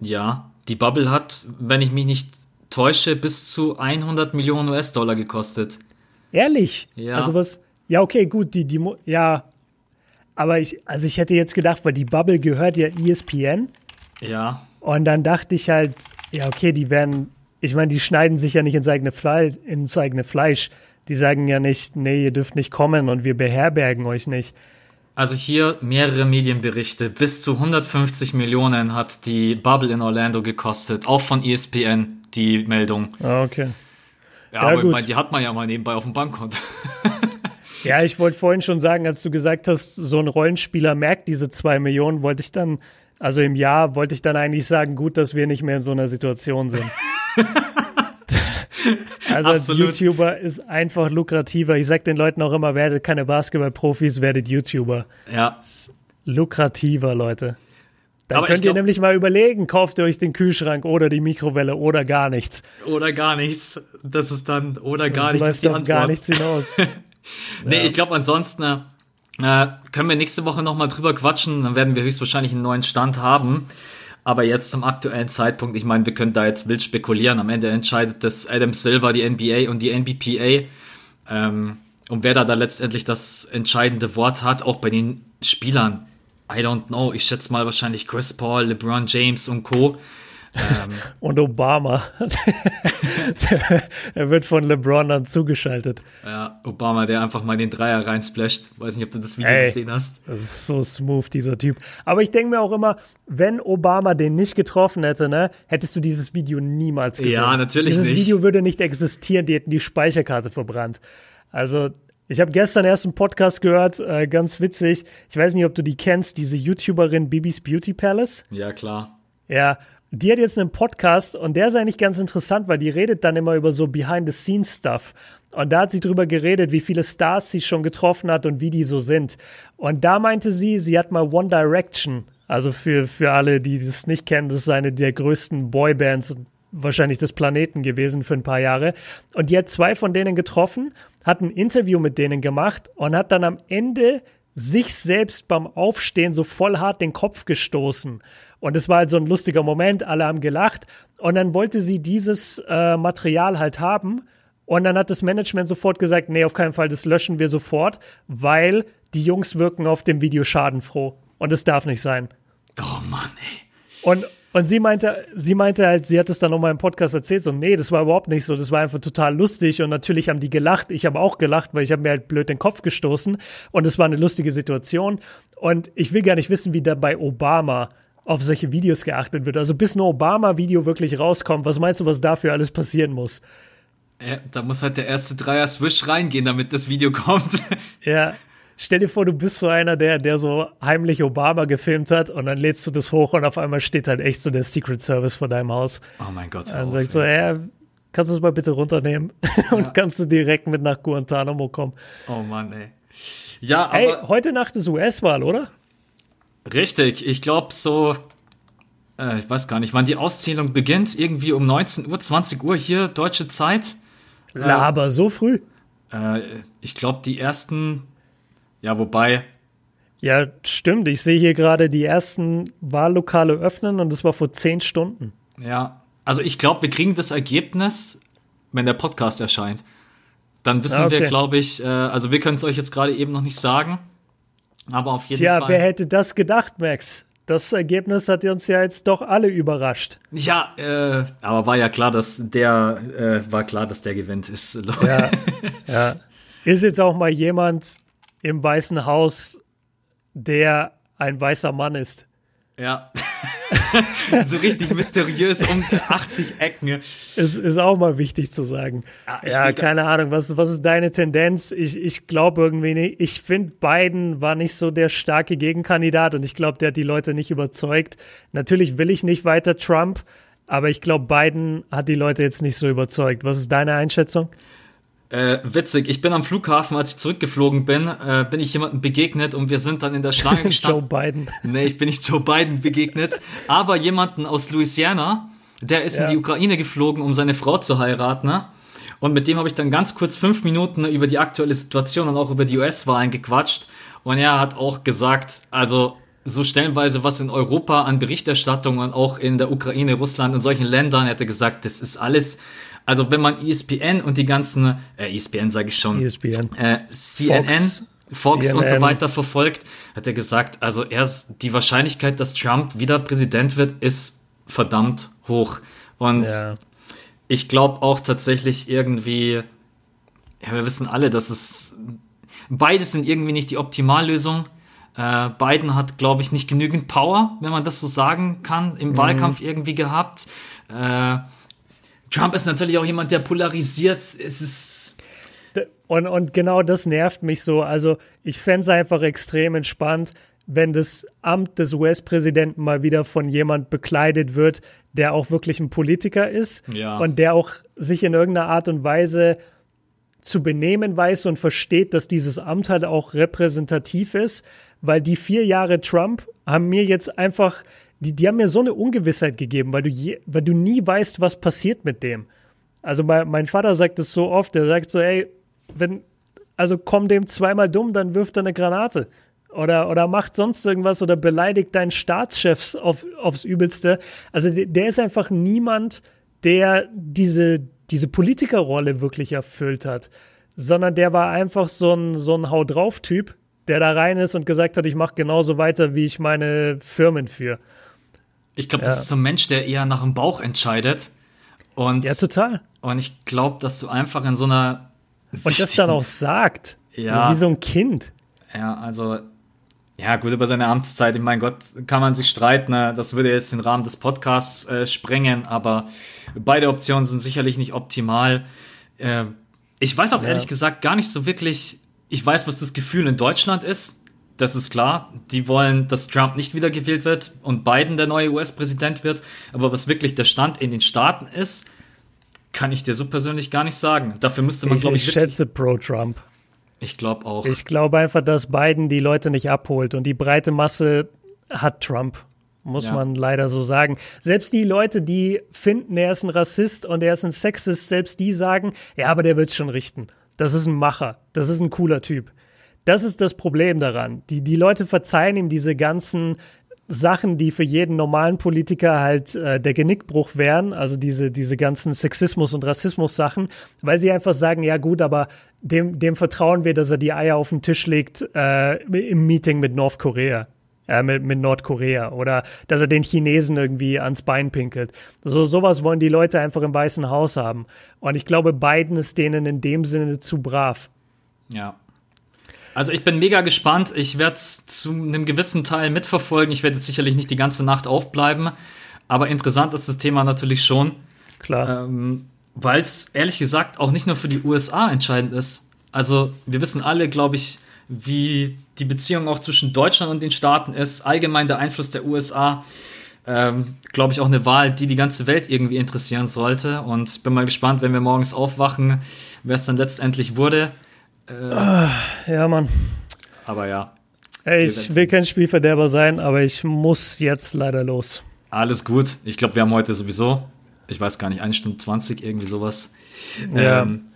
Ja, die Bubble hat, wenn ich mich nicht täusche, bis zu 100 Millionen US-Dollar gekostet. Ehrlich? Ja. Also was? Ja, okay, gut, die, die, ja. Aber ich, also ich hätte jetzt gedacht, weil die Bubble gehört ja ESPN. Ja. Und dann dachte ich halt, ja, okay, die werden, ich meine, die schneiden sich ja nicht ins eigene, Fle ins eigene Fleisch. Die sagen ja nicht, nee, ihr dürft nicht kommen und wir beherbergen euch nicht. Also hier mehrere Medienberichte. Bis zu 150 Millionen hat die Bubble in Orlando gekostet. Auch von ESPN die Meldung. Ah, okay. Ja, ja aber gut. Meine, die hat man ja mal nebenbei auf dem Bankkonto. [laughs] ja, ich wollte vorhin schon sagen, als du gesagt hast, so ein Rollenspieler merkt diese zwei Millionen, wollte ich dann, also im Jahr wollte ich dann eigentlich sagen, gut, dass wir nicht mehr in so einer Situation sind. [laughs] Also als YouTuber ist einfach lukrativer. Ich sag den Leuten auch immer, werdet keine Basketballprofis, werdet YouTuber. Ja. lukrativer, Leute. Dann Aber könnt ihr nämlich mal überlegen, kauft ihr euch den Kühlschrank oder die Mikrowelle oder gar nichts. Oder gar nichts. Das ist dann oder gar das nichts. Läuft auf gar nichts hinaus. [laughs] nee, ja. ich glaube ansonsten äh, können wir nächste Woche nochmal drüber quatschen. Dann werden wir höchstwahrscheinlich einen neuen Stand haben. Aber jetzt zum aktuellen Zeitpunkt, ich meine, wir können da jetzt wild spekulieren. Am Ende entscheidet das Adam Silver, die NBA und die NBPA. Ähm, und wer da, da letztendlich das entscheidende Wort hat, auch bei den Spielern. I don't know. Ich schätze mal wahrscheinlich Chris Paul, LeBron James und Co. Ähm, [laughs] und Obama. [laughs] er wird von LeBron dann zugeschaltet. Ja, Obama, der einfach mal den Dreier reinsplasht. Weiß nicht, ob du das Video Ey, gesehen hast. Das ist so smooth, dieser Typ. Aber ich denke mir auch immer, wenn Obama den nicht getroffen hätte, ne, hättest du dieses Video niemals gesehen. Ja, natürlich dieses nicht. Dieses Video würde nicht existieren, die hätten die Speicherkarte verbrannt. Also, ich habe gestern erst einen Podcast gehört, äh, ganz witzig. Ich weiß nicht, ob du die kennst, diese YouTuberin Bibis Beauty Palace. Ja, klar. Ja, die hat jetzt einen Podcast und der ist eigentlich ganz interessant, weil die redet dann immer über so Behind-the-Scenes-Stuff. Und da hat sie drüber geredet, wie viele Stars sie schon getroffen hat und wie die so sind. Und da meinte sie, sie hat mal One Direction. Also für, für alle, die das nicht kennen, das ist eine der größten Boybands wahrscheinlich des Planeten gewesen für ein paar Jahre. Und die hat zwei von denen getroffen, hat ein Interview mit denen gemacht und hat dann am Ende sich selbst beim Aufstehen so voll hart den Kopf gestoßen. Und es war halt so ein lustiger Moment, alle haben gelacht. Und dann wollte sie dieses äh, Material halt haben. Und dann hat das Management sofort gesagt, nee, auf keinen Fall, das löschen wir sofort, weil die Jungs wirken auf dem Video schadenfroh. Und es darf nicht sein. Oh Mann, ey. Und, und sie meinte, sie meinte halt, sie hat es dann nochmal im Podcast erzählt, so, nee, das war überhaupt nicht so, das war einfach total lustig und natürlich haben die gelacht, ich habe auch gelacht, weil ich habe mir halt blöd den Kopf gestoßen und es war eine lustige Situation und ich will gar nicht wissen, wie da bei Obama auf solche Videos geachtet wird. Also bis ein Obama-Video wirklich rauskommt, was meinst du, was dafür alles passieren muss? Ja, da muss halt der erste Dreier-Swish reingehen, damit das Video [laughs] kommt. Ja, stell dir vor, du bist so einer, der, der so heimlich Obama gefilmt hat und dann lädst du das hoch und auf einmal steht halt echt so der Secret Service vor deinem Haus. Oh mein Gott. Dann sagst du, ja, kannst du es mal bitte runternehmen [laughs] und ja. kannst du direkt mit nach Guantanamo kommen. Oh Mann, ey. Ja, aber. Ey, heute Nacht ist US-Wahl, oder? Richtig, ich glaube so, äh, ich weiß gar nicht, wann die Auszählung beginnt, irgendwie um 19 Uhr, 20 Uhr hier, deutsche Zeit. Äh, aber so früh? Äh, ich glaube, die ersten, ja, wobei. Ja, stimmt, ich sehe hier gerade die ersten Wahllokale öffnen und das war vor 10 Stunden. Ja, also ich glaube, wir kriegen das Ergebnis, wenn der Podcast erscheint. Dann wissen okay. wir, glaube ich, äh, also wir können es euch jetzt gerade eben noch nicht sagen. Aber auf jeden Tja, Fall. Tja, wer hätte das gedacht, Max? Das Ergebnis hat uns ja jetzt doch alle überrascht. Ja, äh, aber war ja klar, dass der äh, war klar, dass der gewinnt ist. Ja, ja. Ist jetzt auch mal jemand im Weißen Haus, der ein weißer Mann ist. Ja. [laughs] so richtig mysteriös um 80 Ecken. Es ist auch mal wichtig zu sagen. Ja, ja keine Ahnung, was, was ist deine Tendenz? Ich, ich glaube irgendwie nicht. Ich finde, Biden war nicht so der starke Gegenkandidat und ich glaube, der hat die Leute nicht überzeugt. Natürlich will ich nicht weiter Trump, aber ich glaube, Biden hat die Leute jetzt nicht so überzeugt. Was ist deine Einschätzung? Äh, witzig, ich bin am Flughafen, als ich zurückgeflogen bin, äh, bin ich jemandem begegnet und wir sind dann in der Schlange [laughs] gestanden. Joe Biden. Nee, ich bin nicht Joe Biden begegnet, aber jemanden aus Louisiana, der ist ja. in die Ukraine geflogen, um seine Frau zu heiraten. Ne? Und mit dem habe ich dann ganz kurz fünf Minuten über die aktuelle Situation und auch über die US-Wahlen gequatscht. Und er hat auch gesagt, also so stellenweise was in Europa an Berichterstattung und auch in der Ukraine, Russland und solchen Ländern, er hätte gesagt, das ist alles also wenn man ESPN und die ganzen, äh, ESPN sage ich schon, ESPN. Äh, CNN, Fox, Fox CNN. und so weiter verfolgt, hat er gesagt, also erst die Wahrscheinlichkeit, dass Trump wieder Präsident wird, ist verdammt hoch. Und ja. ich glaube auch tatsächlich irgendwie, ja, wir wissen alle, dass es beides sind irgendwie nicht die Optimallösung. Äh, Biden hat, glaube ich, nicht genügend Power, wenn man das so sagen kann, im mhm. Wahlkampf irgendwie gehabt. Äh, Trump ist natürlich auch jemand, der polarisiert. Es ist. Und, und genau das nervt mich so. Also, ich fände es einfach extrem entspannt, wenn das Amt des US-Präsidenten mal wieder von jemand bekleidet wird, der auch wirklich ein Politiker ist ja. und der auch sich in irgendeiner Art und Weise zu benehmen weiß und versteht, dass dieses Amt halt auch repräsentativ ist, weil die vier Jahre Trump haben mir jetzt einfach, die, die haben mir so eine Ungewissheit gegeben, weil du, je, weil du nie weißt, was passiert mit dem. Also mein, mein Vater sagt es so oft, er sagt so, ey, wenn, also komm dem zweimal dumm, dann wirft er eine Granate oder, oder macht sonst irgendwas oder beleidigt deinen Staatschef auf, aufs Übelste. Also der ist einfach niemand, der diese, diese Politikerrolle wirklich erfüllt hat, sondern der war einfach so ein, so ein Hau drauf-Typ, der da rein ist und gesagt hat, ich mache genauso weiter, wie ich meine Firmen führe. Ich glaube, ja. das ist so ein Mensch, der eher nach dem Bauch entscheidet. Und, ja, total. Und ich glaube, dass du einfach in so einer. Und das dann auch sagt. Ja. So wie so ein Kind. Ja, also ja, gut, über seine Amtszeit, ich mein Gott, kann man sich streiten. Ne? Das würde jetzt den Rahmen des Podcasts äh, sprengen, aber beide Optionen sind sicherlich nicht optimal. Äh, ich weiß auch ja. ehrlich gesagt gar nicht so wirklich, ich weiß, was das Gefühl in Deutschland ist. Das ist klar. Die wollen, dass Trump nicht wiedergewählt wird und Biden der neue US-Präsident wird. Aber was wirklich der Stand in den Staaten ist, kann ich dir so persönlich gar nicht sagen. Dafür müsste man, glaube ich, ich schätze pro Trump. Ich glaube auch. Ich glaube einfach, dass Biden die Leute nicht abholt und die breite Masse hat Trump. Muss ja. man leider so sagen. Selbst die Leute, die finden, er ist ein Rassist und er ist ein Sexist, selbst die sagen, ja, aber der wird schon richten. Das ist ein Macher. Das ist ein cooler Typ. Das ist das Problem daran. Die, die Leute verzeihen ihm diese ganzen Sachen, die für jeden normalen Politiker halt äh, der Genickbruch wären, also diese, diese ganzen Sexismus- und Rassismus-Sachen, weil sie einfach sagen, ja gut, aber dem, dem vertrauen wir, dass er die Eier auf den Tisch legt äh, im Meeting mit Nordkorea. Äh, mit, mit Nordkorea oder dass er den Chinesen irgendwie ans Bein pinkelt. So sowas wollen die Leute einfach im Weißen Haus haben. Und ich glaube, Biden ist denen in dem Sinne zu brav. Ja, also ich bin mega gespannt. Ich werde es zu einem gewissen Teil mitverfolgen. Ich werde jetzt sicherlich nicht die ganze Nacht aufbleiben. Aber interessant ist das Thema natürlich schon. Klar. Ähm, Weil es ehrlich gesagt auch nicht nur für die USA entscheidend ist. Also wir wissen alle, glaube ich, wie die Beziehung auch zwischen Deutschland und den Staaten ist. Allgemein der Einfluss der USA. Ähm, glaube ich, auch eine Wahl, die die ganze Welt irgendwie interessieren sollte. Und bin mal gespannt, wenn wir morgens aufwachen, wer es dann letztendlich wurde. Äh, ja, Mann. Aber ja. Ey, ich will kein Spielverderber sein, aber ich muss jetzt leider los. Alles gut. Ich glaube, wir haben heute sowieso, ich weiß gar nicht, eine Stunde 20, irgendwie sowas. Ja. Ähm,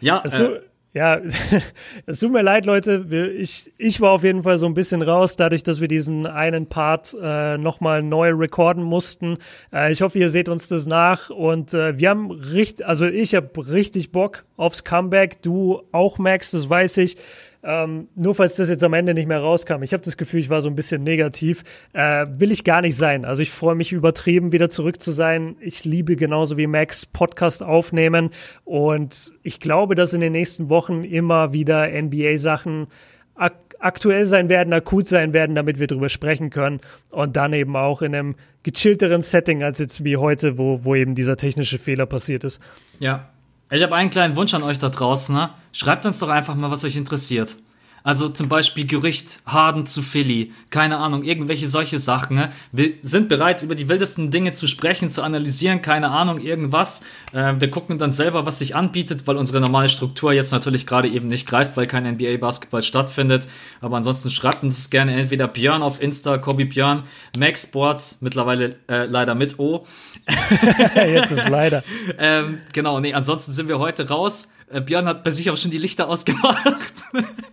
ja, also, äh, ja, [laughs] es tut mir leid, Leute. Ich, ich war auf jeden Fall so ein bisschen raus, dadurch, dass wir diesen einen Part äh, nochmal neu recorden mussten. Äh, ich hoffe, ihr seht uns das nach. Und äh, wir haben richtig, also ich habe richtig Bock aufs Comeback. Du auch, Max, das weiß ich. Ähm, nur falls das jetzt am Ende nicht mehr rauskam. Ich habe das Gefühl, ich war so ein bisschen negativ. Äh, will ich gar nicht sein. Also ich freue mich übertrieben, wieder zurück zu sein. Ich liebe genauso wie Max Podcast aufnehmen. Und ich glaube, dass in den nächsten Wochen immer wieder NBA-Sachen ak aktuell sein werden, akut sein werden, damit wir drüber sprechen können. Und dann eben auch in einem gechillteren Setting als jetzt wie heute, wo, wo eben dieser technische Fehler passiert ist. Ja, ich habe einen kleinen Wunsch an euch da draußen. Ne? Schreibt uns doch einfach mal, was euch interessiert. Also zum Beispiel Gerücht Harden zu Philly, keine Ahnung, irgendwelche solche Sachen. Ne? Wir sind bereit, über die wildesten Dinge zu sprechen, zu analysieren, keine Ahnung, irgendwas. Äh, wir gucken dann selber, was sich anbietet, weil unsere normale Struktur jetzt natürlich gerade eben nicht greift, weil kein NBA-Basketball stattfindet. Aber ansonsten schreibt uns gerne entweder Björn auf Insta, Kobi Björn, Max Sports, mittlerweile äh, leider mit O. [laughs] jetzt ist leider. ähm, genau, nee, ansonsten sind wir heute raus. Äh, Björn hat bei sich auch schon die Lichter ausgemacht.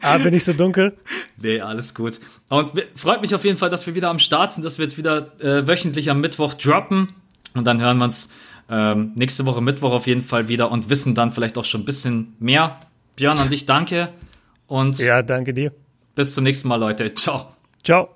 ah, bin ich so dunkel? Nee, alles gut. Und freut mich auf jeden Fall, dass wir wieder am Start sind, dass wir jetzt wieder äh, wöchentlich am Mittwoch droppen. Und dann hören wir uns ähm, nächste Woche Mittwoch auf jeden Fall wieder und wissen dann vielleicht auch schon ein bisschen mehr. Björn, an dich danke. Und ja, danke dir. Bis zum nächsten Mal, Leute. Ciao. Ciao.